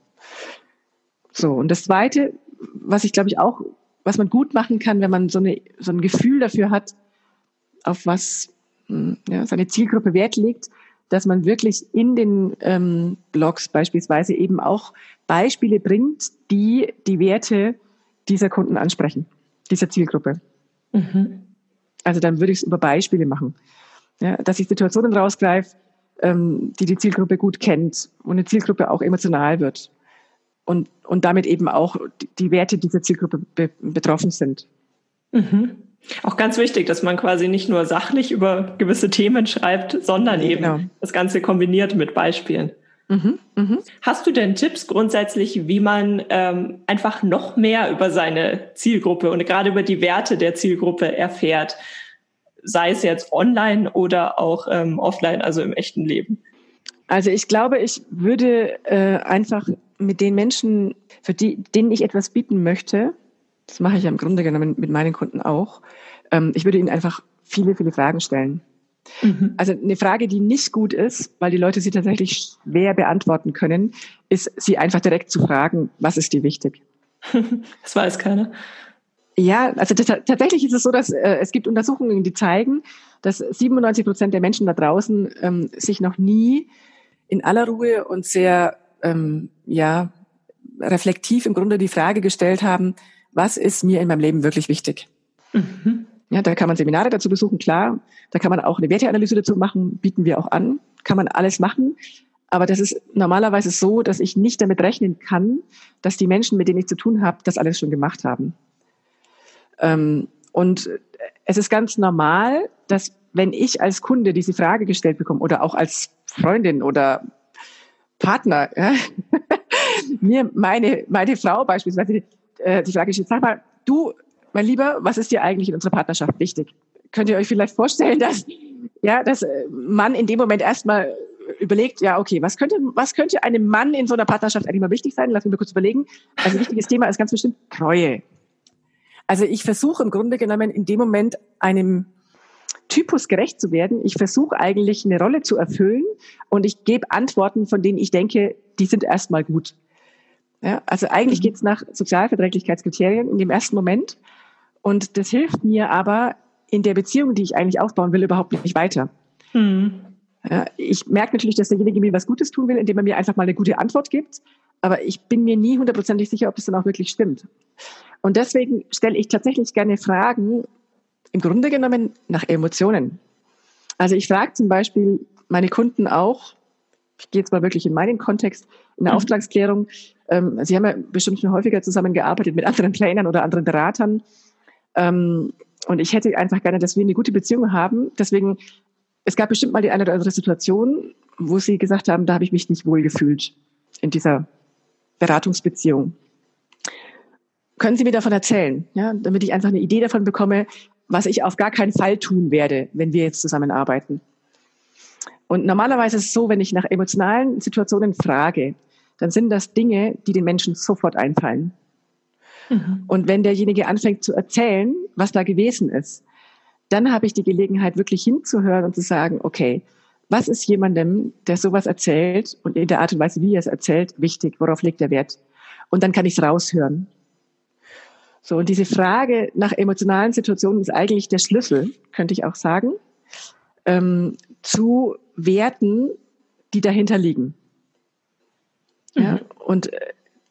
So. Und das Zweite, was ich glaube ich auch, was man gut machen kann, wenn man so, eine, so ein Gefühl dafür hat, auf was hm, ja, seine Zielgruppe Wert legt, dass man wirklich in den ähm, Blogs beispielsweise eben auch Beispiele bringt, die die Werte dieser Kunden ansprechen, dieser Zielgruppe. Mhm. Also dann würde ich es über Beispiele machen. Ja, dass ich Situationen rausgreife, ähm, die die Zielgruppe gut kennt und eine Zielgruppe auch emotional wird. Und, und damit eben auch die Werte dieser Zielgruppe be betroffen sind. Mhm. Auch ganz wichtig, dass man quasi nicht nur sachlich über gewisse Themen schreibt, sondern eben genau. das Ganze kombiniert mit Beispielen. Mhm, mh. Hast du denn Tipps grundsätzlich, wie man ähm, einfach noch mehr über seine Zielgruppe und gerade über die Werte der Zielgruppe erfährt? Sei es jetzt online oder auch ähm, offline, also im echten Leben? Also ich glaube, ich würde äh, einfach mit den Menschen, für die, denen ich etwas bieten möchte, das mache ich ja im Grunde genommen mit meinen Kunden auch, ähm, ich würde ihnen einfach viele, viele Fragen stellen. Mhm. Also eine Frage, die nicht gut ist, weil die Leute sie tatsächlich schwer beantworten können, ist, sie einfach direkt zu fragen, was ist dir wichtig? das weiß keiner. Ja, also tatsächlich ist es so, dass äh, es gibt Untersuchungen, die zeigen, dass 97 Prozent der Menschen da draußen ähm, sich noch nie in aller Ruhe und sehr ähm, ja reflektiv im Grunde die Frage gestellt haben, was ist mir in meinem Leben wirklich wichtig? Mhm. Ja, da kann man Seminare dazu besuchen, klar. Da kann man auch eine Werteanalyse dazu machen, bieten wir auch an. Kann man alles machen. Aber das ist normalerweise so, dass ich nicht damit rechnen kann, dass die Menschen, mit denen ich zu tun habe, das alles schon gemacht haben. Ähm, und es ist ganz normal, dass wenn ich als Kunde diese Frage gestellt bekomme oder auch als Freundin oder Partner, ja, mir meine, meine Frau beispielsweise äh, die Frage stellt, sag mal, du, mein Lieber, was ist dir eigentlich in unserer Partnerschaft wichtig? Könnt ihr euch vielleicht vorstellen, dass, ja, dass äh, man in dem Moment erstmal überlegt, ja, okay, was könnte, was könnte einem Mann in so einer Partnerschaft eigentlich mal wichtig sein? Lass mich mal kurz überlegen. Also ein wichtiges Thema ist ganz bestimmt Treue. Also ich versuche im Grunde genommen in dem Moment einem Typus gerecht zu werden. Ich versuche eigentlich eine Rolle zu erfüllen und ich gebe Antworten, von denen ich denke, die sind erstmal gut. Ja, also eigentlich mhm. geht es nach Sozialverträglichkeitskriterien in dem ersten Moment. Und das hilft mir aber in der Beziehung, die ich eigentlich aufbauen will, überhaupt nicht weiter. Mhm. Ich merke natürlich, dass derjenige mir was Gutes tun will, indem er mir einfach mal eine gute Antwort gibt. Aber ich bin mir nie hundertprozentig sicher, ob das dann auch wirklich stimmt. Und deswegen stelle ich tatsächlich gerne Fragen, im Grunde genommen nach Emotionen. Also ich frage zum Beispiel meine Kunden auch, ich gehe jetzt mal wirklich in meinen Kontext, in der mhm. Auftragsklärung. Ähm, Sie haben ja bestimmt schon häufiger zusammengearbeitet mit anderen Trainern oder anderen Beratern. Ähm, und ich hätte einfach gerne, dass wir eine gute Beziehung haben. Deswegen, es gab bestimmt mal die eine oder andere Situation, wo Sie gesagt haben, da habe ich mich nicht wohl gefühlt in dieser Beratungsbeziehung. Können Sie mir davon erzählen, ja, damit ich einfach eine Idee davon bekomme, was ich auf gar keinen Fall tun werde, wenn wir jetzt zusammenarbeiten? Und normalerweise ist es so, wenn ich nach emotionalen Situationen frage, dann sind das Dinge, die den Menschen sofort einfallen. Mhm. Und wenn derjenige anfängt zu erzählen, was da gewesen ist, dann habe ich die Gelegenheit, wirklich hinzuhören und zu sagen, okay, was ist jemandem, der sowas erzählt und in der Art und Weise, wie er es erzählt, wichtig? Worauf legt er Wert? Und dann kann ich es raushören. So, und diese Frage nach emotionalen Situationen ist eigentlich der Schlüssel, könnte ich auch sagen, ähm, zu Werten, die dahinter liegen. Mhm. Ja, und äh,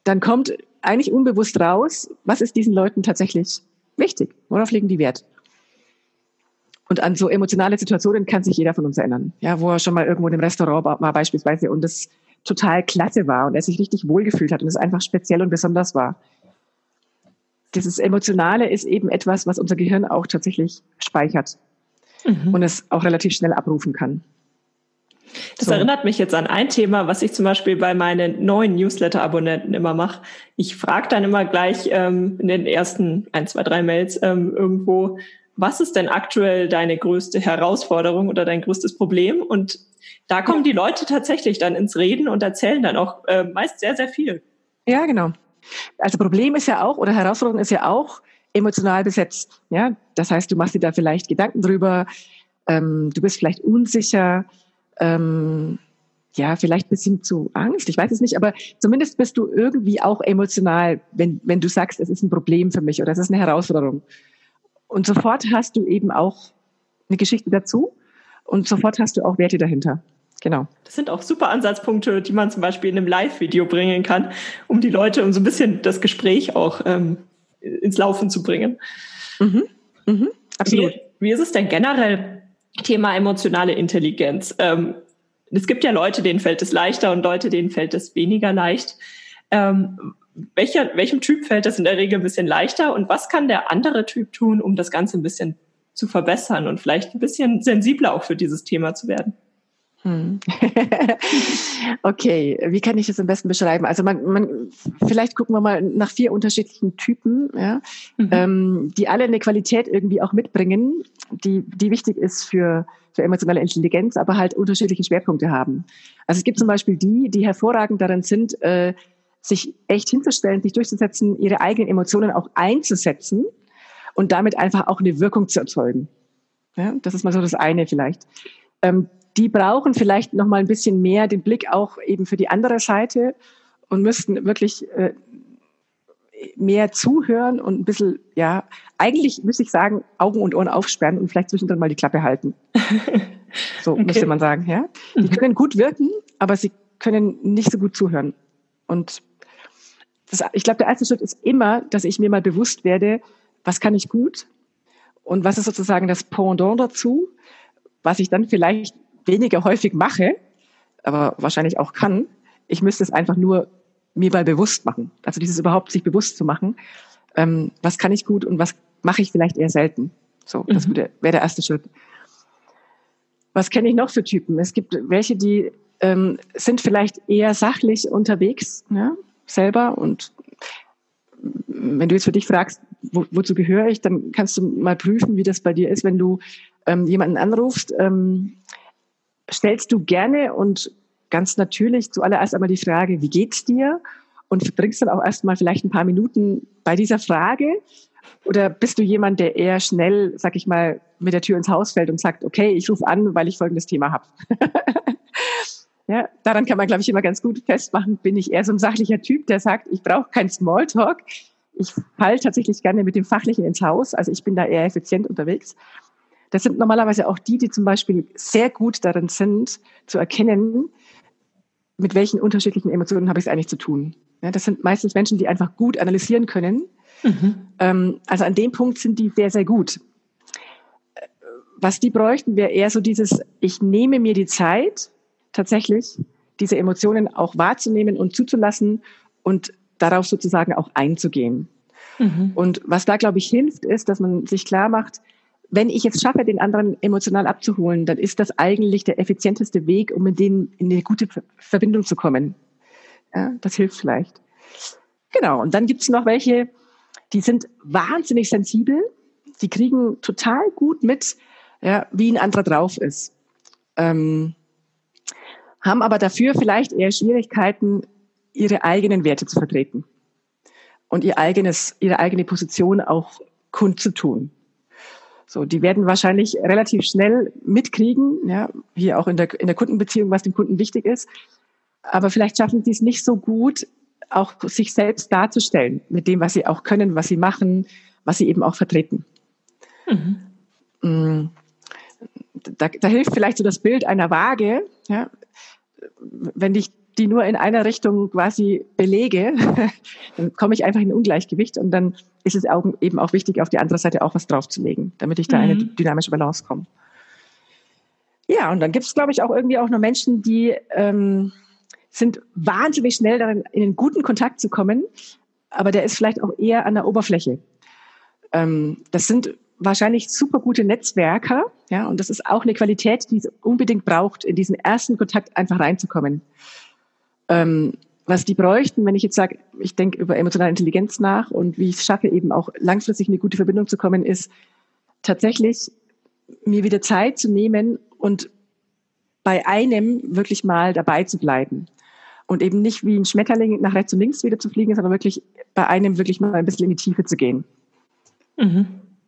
dann kommt eigentlich unbewusst raus, was ist diesen Leuten tatsächlich wichtig? Worauf legen die Wert? Und an so emotionale Situationen kann sich jeder von uns erinnern. Ja, wo er schon mal irgendwo in einem Restaurant war beispielsweise und es total klasse war und er sich richtig wohlgefühlt hat und es einfach speziell und besonders war. Dieses Emotionale ist eben etwas, was unser Gehirn auch tatsächlich speichert mhm. und es auch relativ schnell abrufen kann. Das so. erinnert mich jetzt an ein Thema, was ich zum Beispiel bei meinen neuen Newsletter-Abonnenten immer mache. Ich frage dann immer gleich ähm, in den ersten ein, zwei, drei Mails ähm, irgendwo, was ist denn aktuell deine größte Herausforderung oder dein größtes Problem? Und da kommen die Leute tatsächlich dann ins Reden und erzählen dann auch äh, meist sehr, sehr viel. Ja, genau. Also Problem ist ja auch oder Herausforderung ist ja auch emotional besetzt. Ja, das heißt, du machst dir da vielleicht Gedanken drüber, ähm, du bist vielleicht unsicher, ähm, ja, vielleicht bis hin zu Angst, ich weiß es nicht, aber zumindest bist du irgendwie auch emotional, wenn, wenn du sagst, es ist ein Problem für mich oder es ist eine Herausforderung. Und sofort hast du eben auch eine Geschichte dazu und sofort hast du auch Werte dahinter. Genau. Das sind auch super Ansatzpunkte, die man zum Beispiel in einem Live-Video bringen kann, um die Leute, um so ein bisschen das Gespräch auch ähm, ins Laufen zu bringen. Mhm. Mhm. Absolut. Wie, wie ist es denn generell Thema emotionale Intelligenz. Ähm, es gibt ja Leute, denen fällt es leichter und Leute, denen fällt es weniger leicht. Ähm, welcher, welchem Typ fällt das in der Regel ein bisschen leichter und was kann der andere Typ tun, um das Ganze ein bisschen zu verbessern und vielleicht ein bisschen sensibler auch für dieses Thema zu werden? Hm. okay, wie kann ich das am besten beschreiben? Also man, man vielleicht gucken wir mal nach vier unterschiedlichen Typen, ja, mhm. ähm, die alle eine Qualität irgendwie auch mitbringen, die, die wichtig ist für, für emotionale Intelligenz, aber halt unterschiedliche Schwerpunkte haben. Also es gibt zum Beispiel die, die hervorragend darin sind, äh, sich echt hinzustellen, sich durchzusetzen, ihre eigenen Emotionen auch einzusetzen und damit einfach auch eine Wirkung zu erzeugen. Ja, das ist mal so das eine vielleicht. Ähm, die brauchen vielleicht noch mal ein bisschen mehr den Blick auch eben für die andere Seite und müssten wirklich äh, mehr zuhören und ein bisschen, ja, eigentlich müsste ich sagen, Augen und Ohren aufsperren und vielleicht zwischendrin mal die Klappe halten. so okay. müsste man sagen, ja. Die mhm. können gut wirken, aber sie können nicht so gut zuhören. Und das, ich glaube, der erste Schritt ist immer, dass ich mir mal bewusst werde, was kann ich gut und was ist sozusagen das Pendant dazu, was ich dann vielleicht weniger häufig mache, aber wahrscheinlich auch kann. Ich müsste es einfach nur mir mal bewusst machen. Also dieses überhaupt sich bewusst zu machen, ähm, was kann ich gut und was mache ich vielleicht eher selten. So, das mhm. wäre der erste Schritt. Was kenne ich noch für Typen? Es gibt welche, die ähm, sind vielleicht eher sachlich unterwegs, ja, selber und wenn du jetzt für dich fragst, wo, wozu gehöre ich, dann kannst du mal prüfen, wie das bei dir ist, wenn du ähm, jemanden anrufst, ähm, stellst du gerne und ganz natürlich zuallererst einmal die Frage, wie geht's dir? Und verbringst dann auch erstmal vielleicht ein paar Minuten bei dieser Frage? Oder bist du jemand, der eher schnell, sag ich mal, mit der Tür ins Haus fällt und sagt, okay, ich rufe an, weil ich folgendes Thema habe? ja, daran kann man, glaube ich, immer ganz gut festmachen, bin ich eher so ein sachlicher Typ, der sagt, ich brauche keinen Smalltalk. Ich fall tatsächlich gerne mit dem Fachlichen ins Haus. Also ich bin da eher effizient unterwegs. Das sind normalerweise auch die, die zum Beispiel sehr gut darin sind, zu erkennen, mit welchen unterschiedlichen Emotionen habe ich es eigentlich zu tun. Ja, das sind meistens Menschen, die einfach gut analysieren können. Mhm. Ähm, also an dem Punkt sind die sehr, sehr gut. Was die bräuchten, wäre eher so dieses, ich nehme mir die Zeit, tatsächlich diese Emotionen auch wahrzunehmen und zuzulassen und darauf sozusagen auch einzugehen. Mhm. Und was da, glaube ich, hilft, ist, dass man sich klar macht, wenn ich es schaffe, den anderen emotional abzuholen, dann ist das eigentlich der effizienteste Weg, um mit denen in eine gute Verbindung zu kommen. Ja, das hilft vielleicht. Genau. Und dann gibt es noch welche, die sind wahnsinnig sensibel. Die kriegen total gut mit, ja, wie ein anderer drauf ist. Ähm, haben aber dafür vielleicht eher Schwierigkeiten, ihre eigenen Werte zu vertreten und ihr eigenes, ihre eigene Position auch kundzutun. So, die werden wahrscheinlich relativ schnell mitkriegen, ja, hier auch in der, in der Kundenbeziehung, was dem Kunden wichtig ist. Aber vielleicht schaffen sie es nicht so gut, auch sich selbst darzustellen mit dem, was sie auch können, was sie machen, was sie eben auch vertreten. Mhm. Mm. Da, da hilft vielleicht so das Bild einer Waage, ja, wenn ich die nur in einer Richtung quasi belege, dann komme ich einfach in Ungleichgewicht und dann ist es auch, eben auch wichtig, auf die andere Seite auch was draufzulegen, damit ich da mhm. eine dynamische Balance komme. Ja, und dann gibt es, glaube ich, auch irgendwie auch nur Menschen, die ähm, sind wahnsinnig schnell darin, in einen guten Kontakt zu kommen, aber der ist vielleicht auch eher an der Oberfläche. Ähm, das sind wahrscheinlich super gute Netzwerker, ja, und das ist auch eine Qualität, die es unbedingt braucht, in diesen ersten Kontakt einfach reinzukommen. Ähm, was die bräuchten, wenn ich jetzt sage, ich denke über emotionale Intelligenz nach und wie ich es schaffe, eben auch langfristig in eine gute Verbindung zu kommen, ist tatsächlich mir wieder Zeit zu nehmen und bei einem wirklich mal dabei zu bleiben. Und eben nicht wie ein Schmetterling nach rechts und links wieder zu fliegen, sondern wirklich bei einem wirklich mal ein bisschen in die Tiefe zu gehen. Mhm.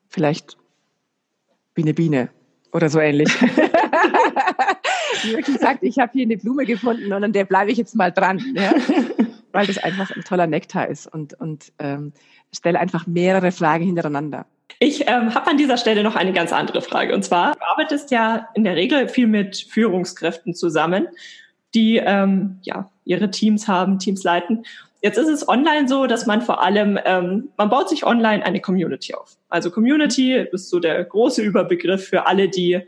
Vielleicht wie eine Biene oder so ähnlich. wirklich sagt, ich habe hier eine Blume gefunden und an der bleibe ich jetzt mal dran. Ja? Weil das einfach ein toller Nektar ist und, und ähm, stelle einfach mehrere Fragen hintereinander. Ich ähm, habe an dieser Stelle noch eine ganz andere Frage. Und zwar, du arbeitest ja in der Regel viel mit Führungskräften zusammen, die ähm, ja ihre Teams haben, Teams leiten. Jetzt ist es online so, dass man vor allem, ähm, man baut sich online eine Community auf. Also Community ist so der große Überbegriff für alle, die,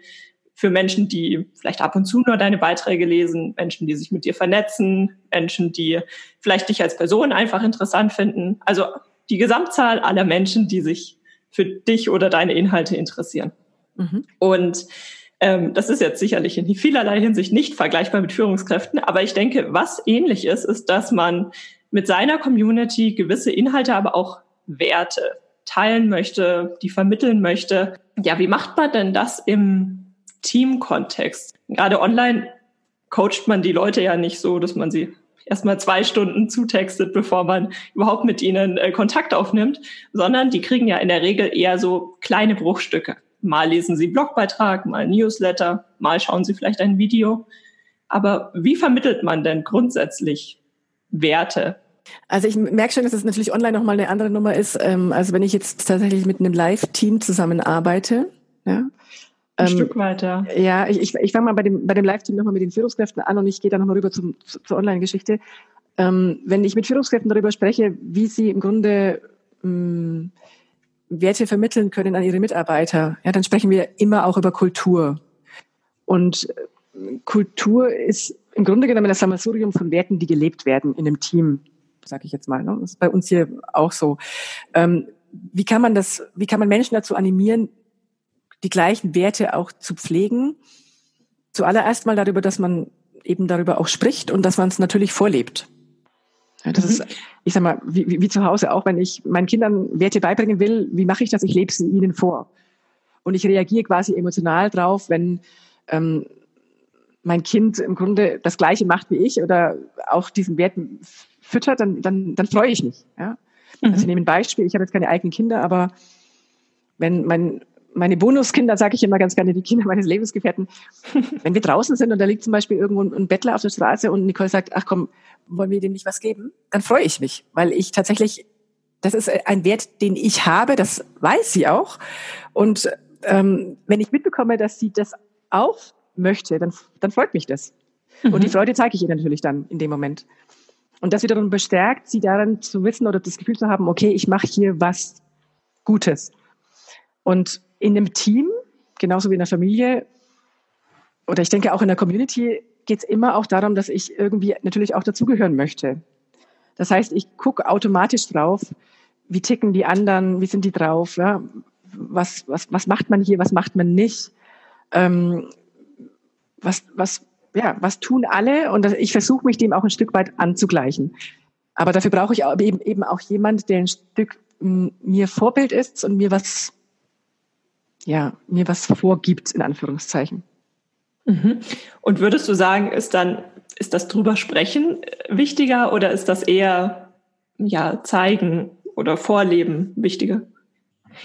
für Menschen, die vielleicht ab und zu nur deine Beiträge lesen, Menschen, die sich mit dir vernetzen, Menschen, die vielleicht dich als Person einfach interessant finden. Also die Gesamtzahl aller Menschen, die sich für dich oder deine Inhalte interessieren. Mhm. Und ähm, das ist jetzt sicherlich in vielerlei Hinsicht nicht vergleichbar mit Führungskräften, aber ich denke, was ähnlich ist, ist, dass man mit seiner Community gewisse Inhalte, aber auch Werte teilen möchte, die vermitteln möchte. Ja, wie macht man denn das im Teamkontext? Gerade online coacht man die Leute ja nicht so, dass man sie erstmal zwei Stunden zutextet, bevor man überhaupt mit ihnen äh, Kontakt aufnimmt, sondern die kriegen ja in der Regel eher so kleine Bruchstücke. Mal lesen sie Blogbeitrag, mal Newsletter, mal schauen sie vielleicht ein Video. Aber wie vermittelt man denn grundsätzlich Werte also ich merke schon, dass es natürlich online nochmal eine andere Nummer ist. Ähm, also wenn ich jetzt tatsächlich mit einem Live-Team zusammenarbeite, ja. Ein ähm, Stück weiter. Ja, ich, ich, ich fange mal bei dem, bei dem Live-Team nochmal mit den Führungskräften an und ich gehe dann nochmal rüber zum, zu, zur Online-Geschichte. Ähm, wenn ich mit Führungskräften darüber spreche, wie sie im Grunde ähm, Werte vermitteln können an ihre Mitarbeiter, ja, dann sprechen wir immer auch über Kultur. Und äh, Kultur ist im Grunde genommen das Sammelsurium von Werten, die gelebt werden in einem Team sage ich jetzt mal. Ne? Das ist bei uns hier auch so. Ähm, wie kann man das, wie kann man Menschen dazu animieren, die gleichen Werte auch zu pflegen? Zuallererst mal darüber, dass man eben darüber auch spricht und dass man es natürlich vorlebt. Ja, das mhm. ist, ich sag mal, wie, wie, wie zu Hause auch, wenn ich meinen Kindern Werte beibringen will, wie mache ich das? Ich lebe sie ihnen vor. Und ich reagiere quasi emotional drauf, wenn ähm, mein Kind im Grunde das Gleiche macht wie ich oder auch diesen Werten füttert, dann, dann, dann freue ich mich. Ja? Mhm. Also ich nehme ein Beispiel, ich habe jetzt keine eigenen Kinder, aber wenn mein, meine Bonuskinder, sage ich immer ganz gerne, die Kinder meines Lebensgefährten, wenn wir draußen sind und da liegt zum Beispiel irgendwo ein Bettler auf der Straße und Nicole sagt, ach komm, wollen wir dem nicht was geben? Dann freue ich mich, weil ich tatsächlich, das ist ein Wert, den ich habe, das weiß sie auch. Und ähm, wenn ich mitbekomme, dass sie das auch möchte, dann, dann freut mich das. Mhm. Und die mhm. Freude zeige ich ihr natürlich dann in dem Moment. Und das wiederum bestärkt, sie daran zu wissen oder das Gefühl zu haben, okay, ich mache hier was Gutes. Und in einem Team, genauso wie in der Familie, oder ich denke auch in der Community, geht es immer auch darum, dass ich irgendwie natürlich auch dazugehören möchte. Das heißt, ich gucke automatisch drauf, wie ticken die anderen, wie sind die drauf, ja? was, was, was macht man hier, was macht man nicht, ähm, was, was, ja, was tun alle und ich versuche mich dem auch ein Stück weit anzugleichen. Aber dafür brauche ich eben, eben auch jemand, der ein Stück mir Vorbild ist und mir was, ja, mir was vorgibt, in Anführungszeichen. Mhm. Und würdest du sagen, ist dann, ist das drüber sprechen wichtiger oder ist das eher, ja, zeigen oder vorleben wichtiger?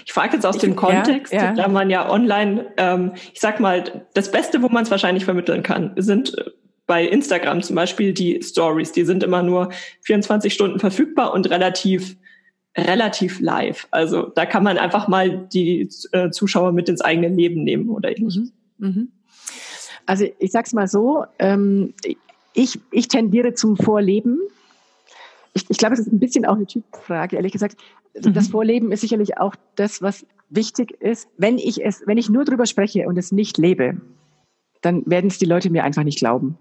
Ich frage jetzt aus ich, dem Kontext, ja, ja. da man ja online, ähm, ich sag mal, das Beste, wo man es wahrscheinlich vermitteln kann, sind äh, bei Instagram zum Beispiel die Stories. Die sind immer nur 24 Stunden verfügbar und relativ relativ live. Also da kann man einfach mal die äh, Zuschauer mit ins eigene Leben nehmen oder ähnliches. Mhm. mhm. Also ich sag's mal so, ähm, ich, ich tendiere zum Vorleben. Ich, ich glaube, es ist ein bisschen auch eine Typfrage, ehrlich gesagt. Mhm. Das Vorleben ist sicherlich auch das, was wichtig ist. Wenn ich es, wenn ich nur drüber spreche und es nicht lebe, dann werden es die Leute mir einfach nicht glauben.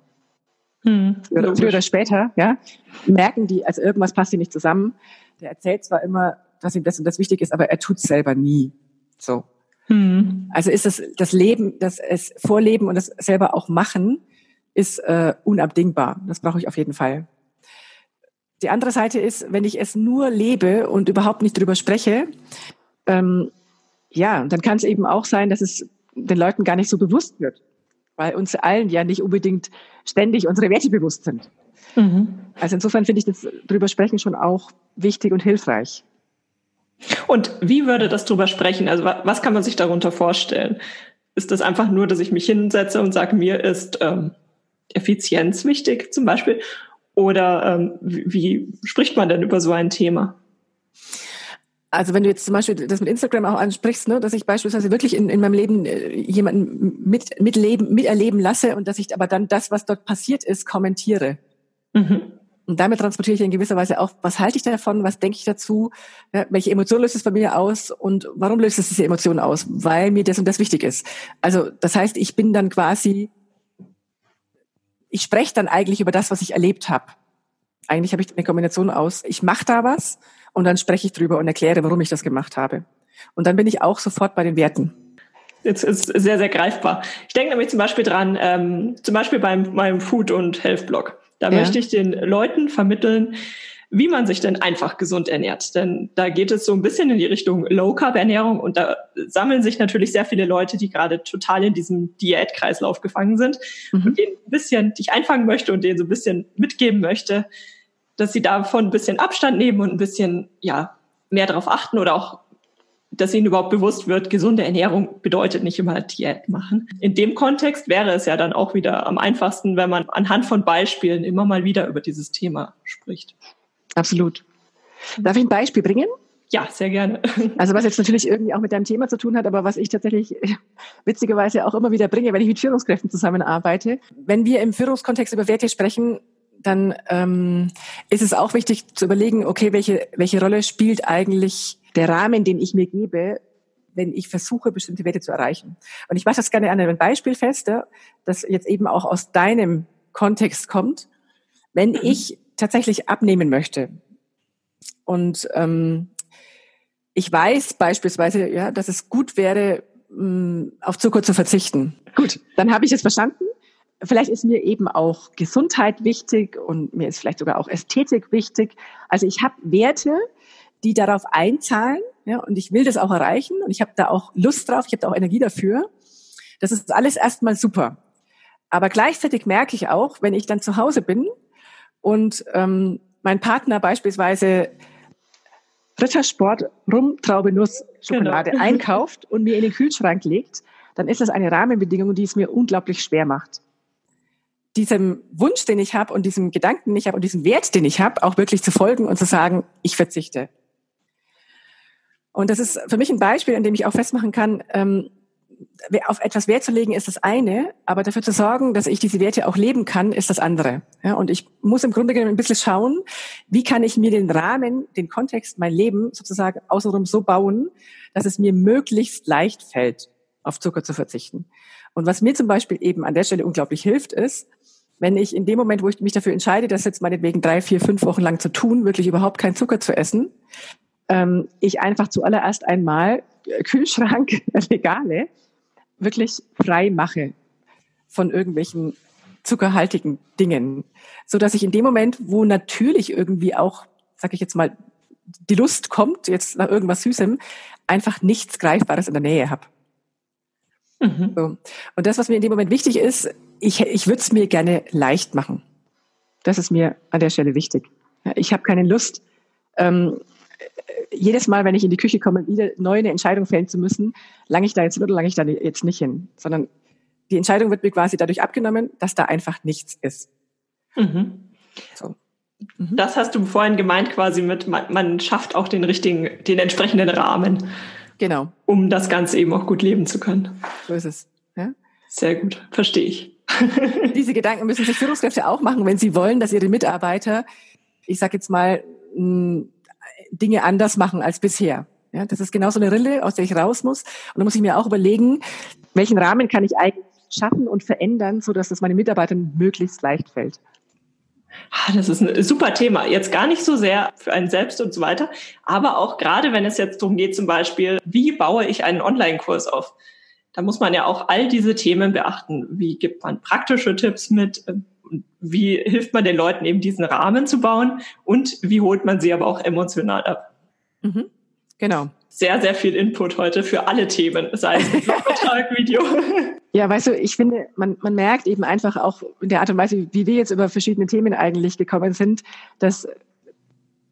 Mhm. Früher, früher oder später, ja, merken die, also irgendwas passt hier nicht zusammen. Der erzählt zwar immer, dass ihm das und das wichtig ist, aber er tut es selber nie. So. Mhm. Also ist es das Leben, das es Vorleben und das selber auch machen, ist äh, unabdingbar. Das brauche ich auf jeden Fall. Die andere Seite ist, wenn ich es nur lebe und überhaupt nicht drüber spreche, ähm, ja, dann kann es eben auch sein, dass es den Leuten gar nicht so bewusst wird, weil uns allen ja nicht unbedingt ständig unsere Werte bewusst sind. Mhm. Also insofern finde ich das drüber sprechen schon auch wichtig und hilfreich. Und wie würde das drüber sprechen? Also was kann man sich darunter vorstellen? Ist das einfach nur, dass ich mich hinsetze und sage, mir ist ähm, Effizienz wichtig zum Beispiel? Oder ähm, wie, wie spricht man denn über so ein Thema? Also wenn du jetzt zum Beispiel das mit Instagram auch ansprichst, ne, dass ich beispielsweise wirklich in, in meinem Leben äh, jemanden mit, mitleben, miterleben lasse und dass ich aber dann das, was dort passiert ist, kommentiere. Mhm. Und damit transportiere ich in gewisser Weise auch, was halte ich davon, was denke ich dazu, welche Emotion löst es bei mir aus und warum löst es diese Emotion aus? Weil mir das und das wichtig ist. Also das heißt, ich bin dann quasi, ich spreche dann eigentlich über das, was ich erlebt habe. Eigentlich habe ich eine Kombination aus, ich mache da was und dann spreche ich drüber und erkläre, warum ich das gemacht habe. Und dann bin ich auch sofort bei den Werten. Jetzt ist sehr, sehr greifbar. Ich denke nämlich zum Beispiel dran, ähm, zum Beispiel beim meinem Food- und Health-Blog. Da ja. möchte ich den Leuten vermitteln, wie man sich denn einfach gesund ernährt. Denn da geht es so ein bisschen in die Richtung Low-Carb-Ernährung und da sammeln sich natürlich sehr viele Leute, die gerade total in diesem Diätkreislauf gefangen sind mhm. und denen ein bisschen, die ich einfangen möchte und denen so ein bisschen mitgeben möchte, dass sie davon ein bisschen Abstand nehmen und ein bisschen, ja, mehr darauf achten oder auch dass ihnen überhaupt bewusst wird, gesunde Ernährung bedeutet nicht immer Diät machen. In dem Kontext wäre es ja dann auch wieder am einfachsten, wenn man anhand von Beispielen immer mal wieder über dieses Thema spricht. Absolut. Darf ich ein Beispiel bringen? Ja, sehr gerne. Also was jetzt natürlich irgendwie auch mit deinem Thema zu tun hat, aber was ich tatsächlich witzigerweise auch immer wieder bringe, wenn ich mit Führungskräften zusammenarbeite. Wenn wir im Führungskontext über Werte sprechen, dann ähm, ist es auch wichtig zu überlegen, okay, welche, welche Rolle spielt eigentlich der Rahmen, den ich mir gebe, wenn ich versuche, bestimmte Werte zu erreichen. Und ich mache das gerne an einem Beispiel fest, das jetzt eben auch aus deinem Kontext kommt. Wenn mhm. ich tatsächlich abnehmen möchte und ähm, ich weiß beispielsweise, ja, dass es gut wäre, mh, auf Zucker zu verzichten. Gut, dann habe ich es verstanden. Vielleicht ist mir eben auch Gesundheit wichtig und mir ist vielleicht sogar auch Ästhetik wichtig. Also ich habe Werte, die darauf einzahlen. Ja, und ich will das auch erreichen und ich habe da auch Lust drauf, ich habe da auch Energie dafür. Das ist alles erstmal super. Aber gleichzeitig merke ich auch, wenn ich dann zu Hause bin und ähm, mein Partner beispielsweise Rittersport Rum, Traube, Nuss, Schokolade genau. einkauft und mir in den Kühlschrank legt, dann ist das eine Rahmenbedingung, die es mir unglaublich schwer macht. Diesem Wunsch, den ich habe und diesem Gedanken, den ich habe und diesem Wert, den ich habe, auch wirklich zu folgen und zu sagen, ich verzichte. Und das ist für mich ein Beispiel, an dem ich auch festmachen kann, ähm, auf etwas Wert zu legen ist das eine, aber dafür zu sorgen, dass ich diese Werte auch leben kann, ist das andere. Ja, und ich muss im Grunde genommen ein bisschen schauen, wie kann ich mir den Rahmen, den Kontext, mein Leben sozusagen außenrum so bauen, dass es mir möglichst leicht fällt, auf Zucker zu verzichten. Und was mir zum Beispiel eben an der Stelle unglaublich hilft, ist, wenn ich in dem Moment, wo ich mich dafür entscheide, das jetzt meinetwegen drei, vier, fünf Wochen lang zu tun, wirklich überhaupt keinen Zucker zu essen, ähm, ich einfach zuallererst einmal Kühlschrank, Regale wirklich frei mache von irgendwelchen zuckerhaltigen Dingen, so dass ich in dem Moment, wo natürlich irgendwie auch, sag ich jetzt mal, die Lust kommt, jetzt nach irgendwas Süßem, einfach nichts Greifbares in der Nähe habe. Mhm. So. Und das, was mir in dem Moment wichtig ist, ich, ich würde es mir gerne leicht machen. Das ist mir an der Stelle wichtig. Ich habe keine Lust, ähm, jedes Mal, wenn ich in die Küche komme, wieder neu eine Entscheidung fällen zu müssen, lange ich da jetzt hin oder lange ich da jetzt nicht hin, sondern die Entscheidung wird mir quasi dadurch abgenommen, dass da einfach nichts ist. Mhm. So. Mhm. Das hast du vorhin gemeint quasi mit, man, man, schafft auch den richtigen, den entsprechenden Rahmen. Genau. Um das Ganze eben auch gut leben zu können. So ist es. Ja? Sehr gut, verstehe ich. Diese Gedanken müssen sich Führungskräfte auch machen, wenn sie wollen, dass ihre Mitarbeiter, ich sage jetzt mal, Dinge anders machen als bisher. Ja, das ist genau so eine Rille, aus der ich raus muss. Und da muss ich mir auch überlegen, welchen Rahmen kann ich eigentlich schaffen und verändern, so dass es meinen Mitarbeitern möglichst leicht fällt. Ah, das ist ein super Thema. Jetzt gar nicht so sehr für einen selbst und so weiter, aber auch gerade wenn es jetzt darum geht, zum Beispiel, wie baue ich einen Online-Kurs auf? Da muss man ja auch all diese Themen beachten. Wie gibt man praktische Tipps mit? Wie hilft man den Leuten eben diesen Rahmen zu bauen? Und wie holt man sie aber auch emotional ab? Mhm. Genau. Sehr, sehr viel Input heute für alle Themen, sei es Vortrag, Video. Ja, weißt du, ich finde, man, man merkt eben einfach auch in der Art und Weise, wie wir jetzt über verschiedene Themen eigentlich gekommen sind, dass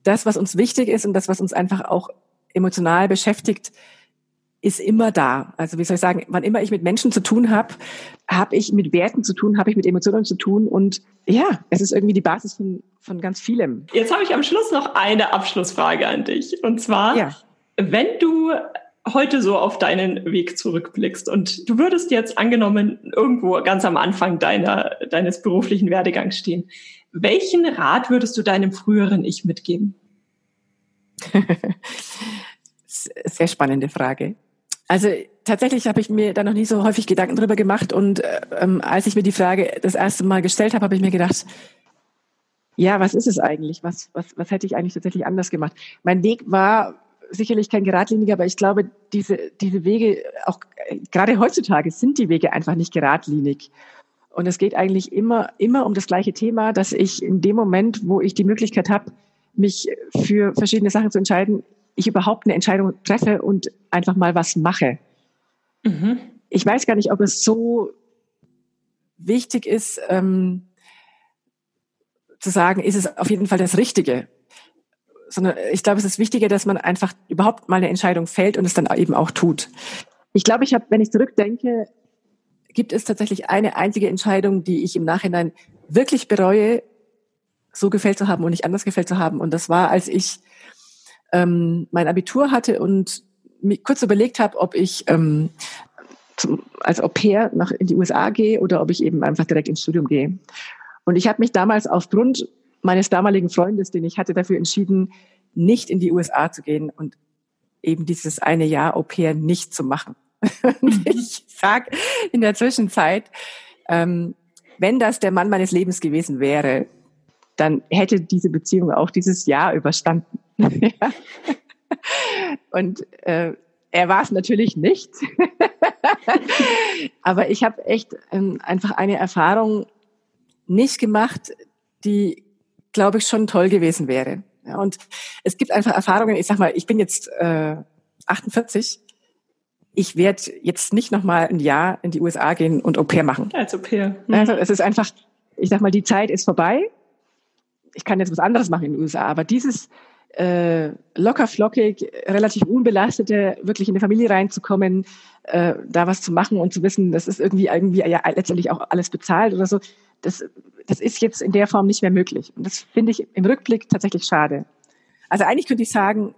das, was uns wichtig ist und das, was uns einfach auch emotional beschäftigt, ist immer da. Also wie soll ich sagen, wann immer ich mit Menschen zu tun habe, habe ich mit Werten zu tun, habe ich mit Emotionen zu tun und ja, es ist irgendwie die Basis von, von ganz vielem. Jetzt habe ich am Schluss noch eine Abschlussfrage an dich. Und zwar, ja. wenn du heute so auf deinen Weg zurückblickst und du würdest jetzt angenommen irgendwo ganz am Anfang deiner, deines beruflichen Werdegangs stehen, welchen Rat würdest du deinem früheren Ich mitgeben? Sehr spannende Frage. Also tatsächlich habe ich mir da noch nie so häufig Gedanken drüber gemacht und ähm, als ich mir die Frage das erste Mal gestellt habe, habe ich mir gedacht, ja, was ist es eigentlich? Was, was, was hätte ich eigentlich tatsächlich anders gemacht? Mein Weg war sicherlich kein geradliniger, aber ich glaube, diese, diese Wege, auch gerade heutzutage sind die Wege einfach nicht geradlinig. Und es geht eigentlich immer, immer um das gleiche Thema, dass ich in dem Moment, wo ich die Möglichkeit habe, mich für verschiedene Sachen zu entscheiden, ich überhaupt eine Entscheidung treffe und einfach mal was mache. Mhm. Ich weiß gar nicht, ob es so wichtig ist, ähm, zu sagen, ist es auf jeden Fall das Richtige sondern ich glaube, es ist wichtiger, dass man einfach überhaupt mal eine Entscheidung fällt und es dann eben auch tut. Ich glaube, ich habe, wenn ich zurückdenke, gibt es tatsächlich eine einzige Entscheidung, die ich im Nachhinein wirklich bereue, so gefällt zu haben und nicht anders gefällt zu haben. Und das war, als ich ähm, mein Abitur hatte und mir kurz überlegt habe, ob ich ähm, zum, als Au pair nach in die USA gehe oder ob ich eben einfach direkt ins Studium gehe. Und ich habe mich damals aufgrund meines damaligen Freundes, den ich hatte, dafür entschieden, nicht in die USA zu gehen und eben dieses eine Jahr Au pair nicht zu machen. und ich sag in der Zwischenzeit, ähm, wenn das der Mann meines Lebens gewesen wäre, dann hätte diese Beziehung auch dieses Jahr überstanden. und äh, er war es natürlich nicht. Aber ich habe echt ähm, einfach eine Erfahrung nicht gemacht, die glaube ich, schon toll gewesen wäre. Ja, und es gibt einfach Erfahrungen, ich sag mal, ich bin jetzt äh, 48, ich werde jetzt nicht nochmal ein Jahr in die USA gehen und Au pair machen. Als Au pair. Mhm. Also es ist einfach, ich sag mal, die Zeit ist vorbei. Ich kann jetzt was anderes machen in den USA, aber dieses äh, locker flockig, relativ unbelastete, wirklich in die Familie reinzukommen, äh, da was zu machen und zu wissen, das ist irgendwie irgendwie ja letztendlich auch alles bezahlt oder so, das das ist jetzt in der Form nicht mehr möglich. Und das finde ich im Rückblick tatsächlich schade. Also eigentlich könnte ich sagen,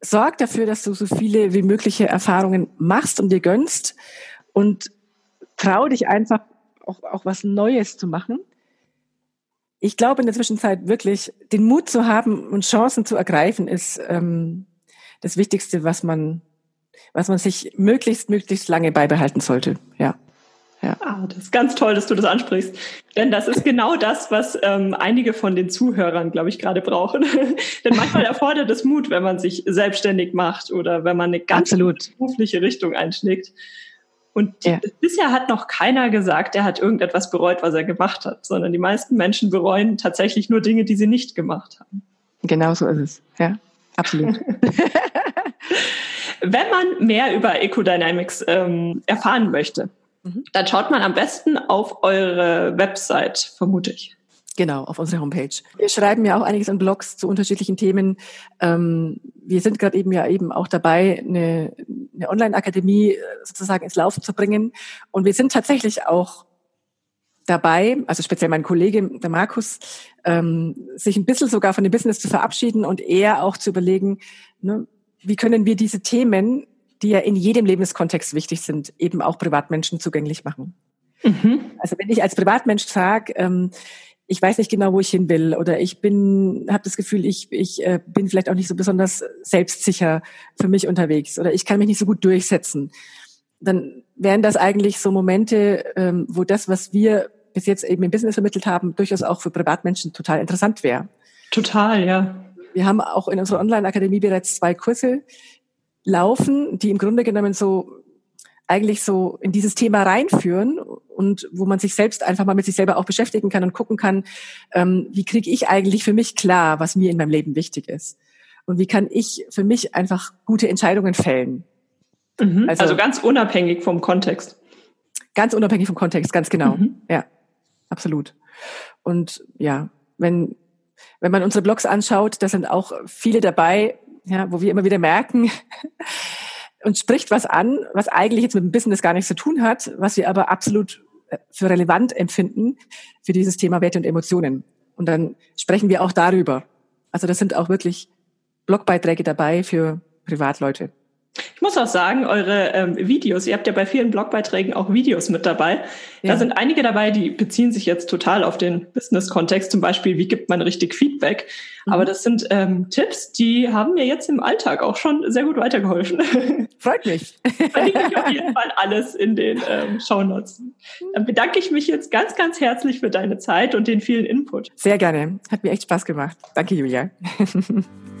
sorg dafür, dass du so viele wie mögliche Erfahrungen machst und dir gönnst und trau dich einfach auch, auch was Neues zu machen. Ich glaube in der Zwischenzeit wirklich, den Mut zu haben und Chancen zu ergreifen, ist ähm, das Wichtigste, was man, was man sich möglichst, möglichst lange beibehalten sollte. Ja. Ja. Ah, das ist ganz toll, dass du das ansprichst. Denn das ist genau das, was ähm, einige von den Zuhörern, glaube ich, gerade brauchen. Denn manchmal erfordert es Mut, wenn man sich selbstständig macht oder wenn man eine ganz berufliche Richtung einschlägt. Und ja. bisher hat noch keiner gesagt, er hat irgendetwas bereut, was er gemacht hat, sondern die meisten Menschen bereuen tatsächlich nur Dinge, die sie nicht gemacht haben. Genau so ist es. Ja, absolut. Wenn man mehr über Ecodynamics ähm, erfahren möchte, mhm. dann schaut man am besten auf eure Website, vermute ich. Genau, auf unserer Homepage. Wir schreiben ja auch einiges an Blogs zu unterschiedlichen Themen. Ähm, wir sind gerade eben ja eben auch dabei, eine, eine Online-Akademie äh, sozusagen ins Laufen zu bringen. Und wir sind tatsächlich auch dabei, also speziell mein Kollege, der Markus, ähm, sich ein bisschen sogar von dem Business zu verabschieden und eher auch zu überlegen, ne, wie können wir diese Themen, die ja in jedem Lebenskontext wichtig sind, eben auch Privatmenschen zugänglich machen. Mhm. Also wenn ich als Privatmensch sage, ähm, ich weiß nicht genau, wo ich hin will oder ich bin, habe das Gefühl, ich, ich äh, bin vielleicht auch nicht so besonders selbstsicher für mich unterwegs oder ich kann mich nicht so gut durchsetzen, dann wären das eigentlich so Momente, ähm, wo das, was wir bis jetzt eben im Business vermittelt haben, durchaus auch für Privatmenschen total interessant wäre. Total, ja. Wir haben auch in unserer Online-Akademie bereits zwei Kurse laufen, die im Grunde genommen so eigentlich so in dieses Thema reinführen und wo man sich selbst einfach mal mit sich selber auch beschäftigen kann und gucken kann, ähm, wie kriege ich eigentlich für mich klar, was mir in meinem Leben wichtig ist und wie kann ich für mich einfach gute Entscheidungen fällen. Mhm. Also, also, ganz unabhängig vom Kontext. Ganz unabhängig vom Kontext, ganz genau. Mhm. Ja, absolut. Und ja, wenn wenn man unsere Blogs anschaut, da sind auch viele dabei, ja, wo wir immer wieder merken, uns spricht was an, was eigentlich jetzt mit dem Business gar nichts zu tun hat, was wir aber absolut für relevant empfinden für dieses Thema Werte und Emotionen. Und dann sprechen wir auch darüber. Also das sind auch wirklich Blogbeiträge dabei für Privatleute. Ich muss auch sagen, eure ähm, Videos, ihr habt ja bei vielen Blogbeiträgen auch Videos mit dabei. Ja. Da sind einige dabei, die beziehen sich jetzt total auf den Business-Kontext, zum Beispiel, wie gibt man richtig Feedback. Mhm. Aber das sind ähm, Tipps, die haben mir jetzt im Alltag auch schon sehr gut weitergeholfen. Freut mich. Verlinke ich auf jeden Fall alles in den ähm, Shownotes. Dann bedanke ich mich jetzt ganz, ganz herzlich für deine Zeit und den vielen Input. Sehr gerne. Hat mir echt Spaß gemacht. Danke, Julia.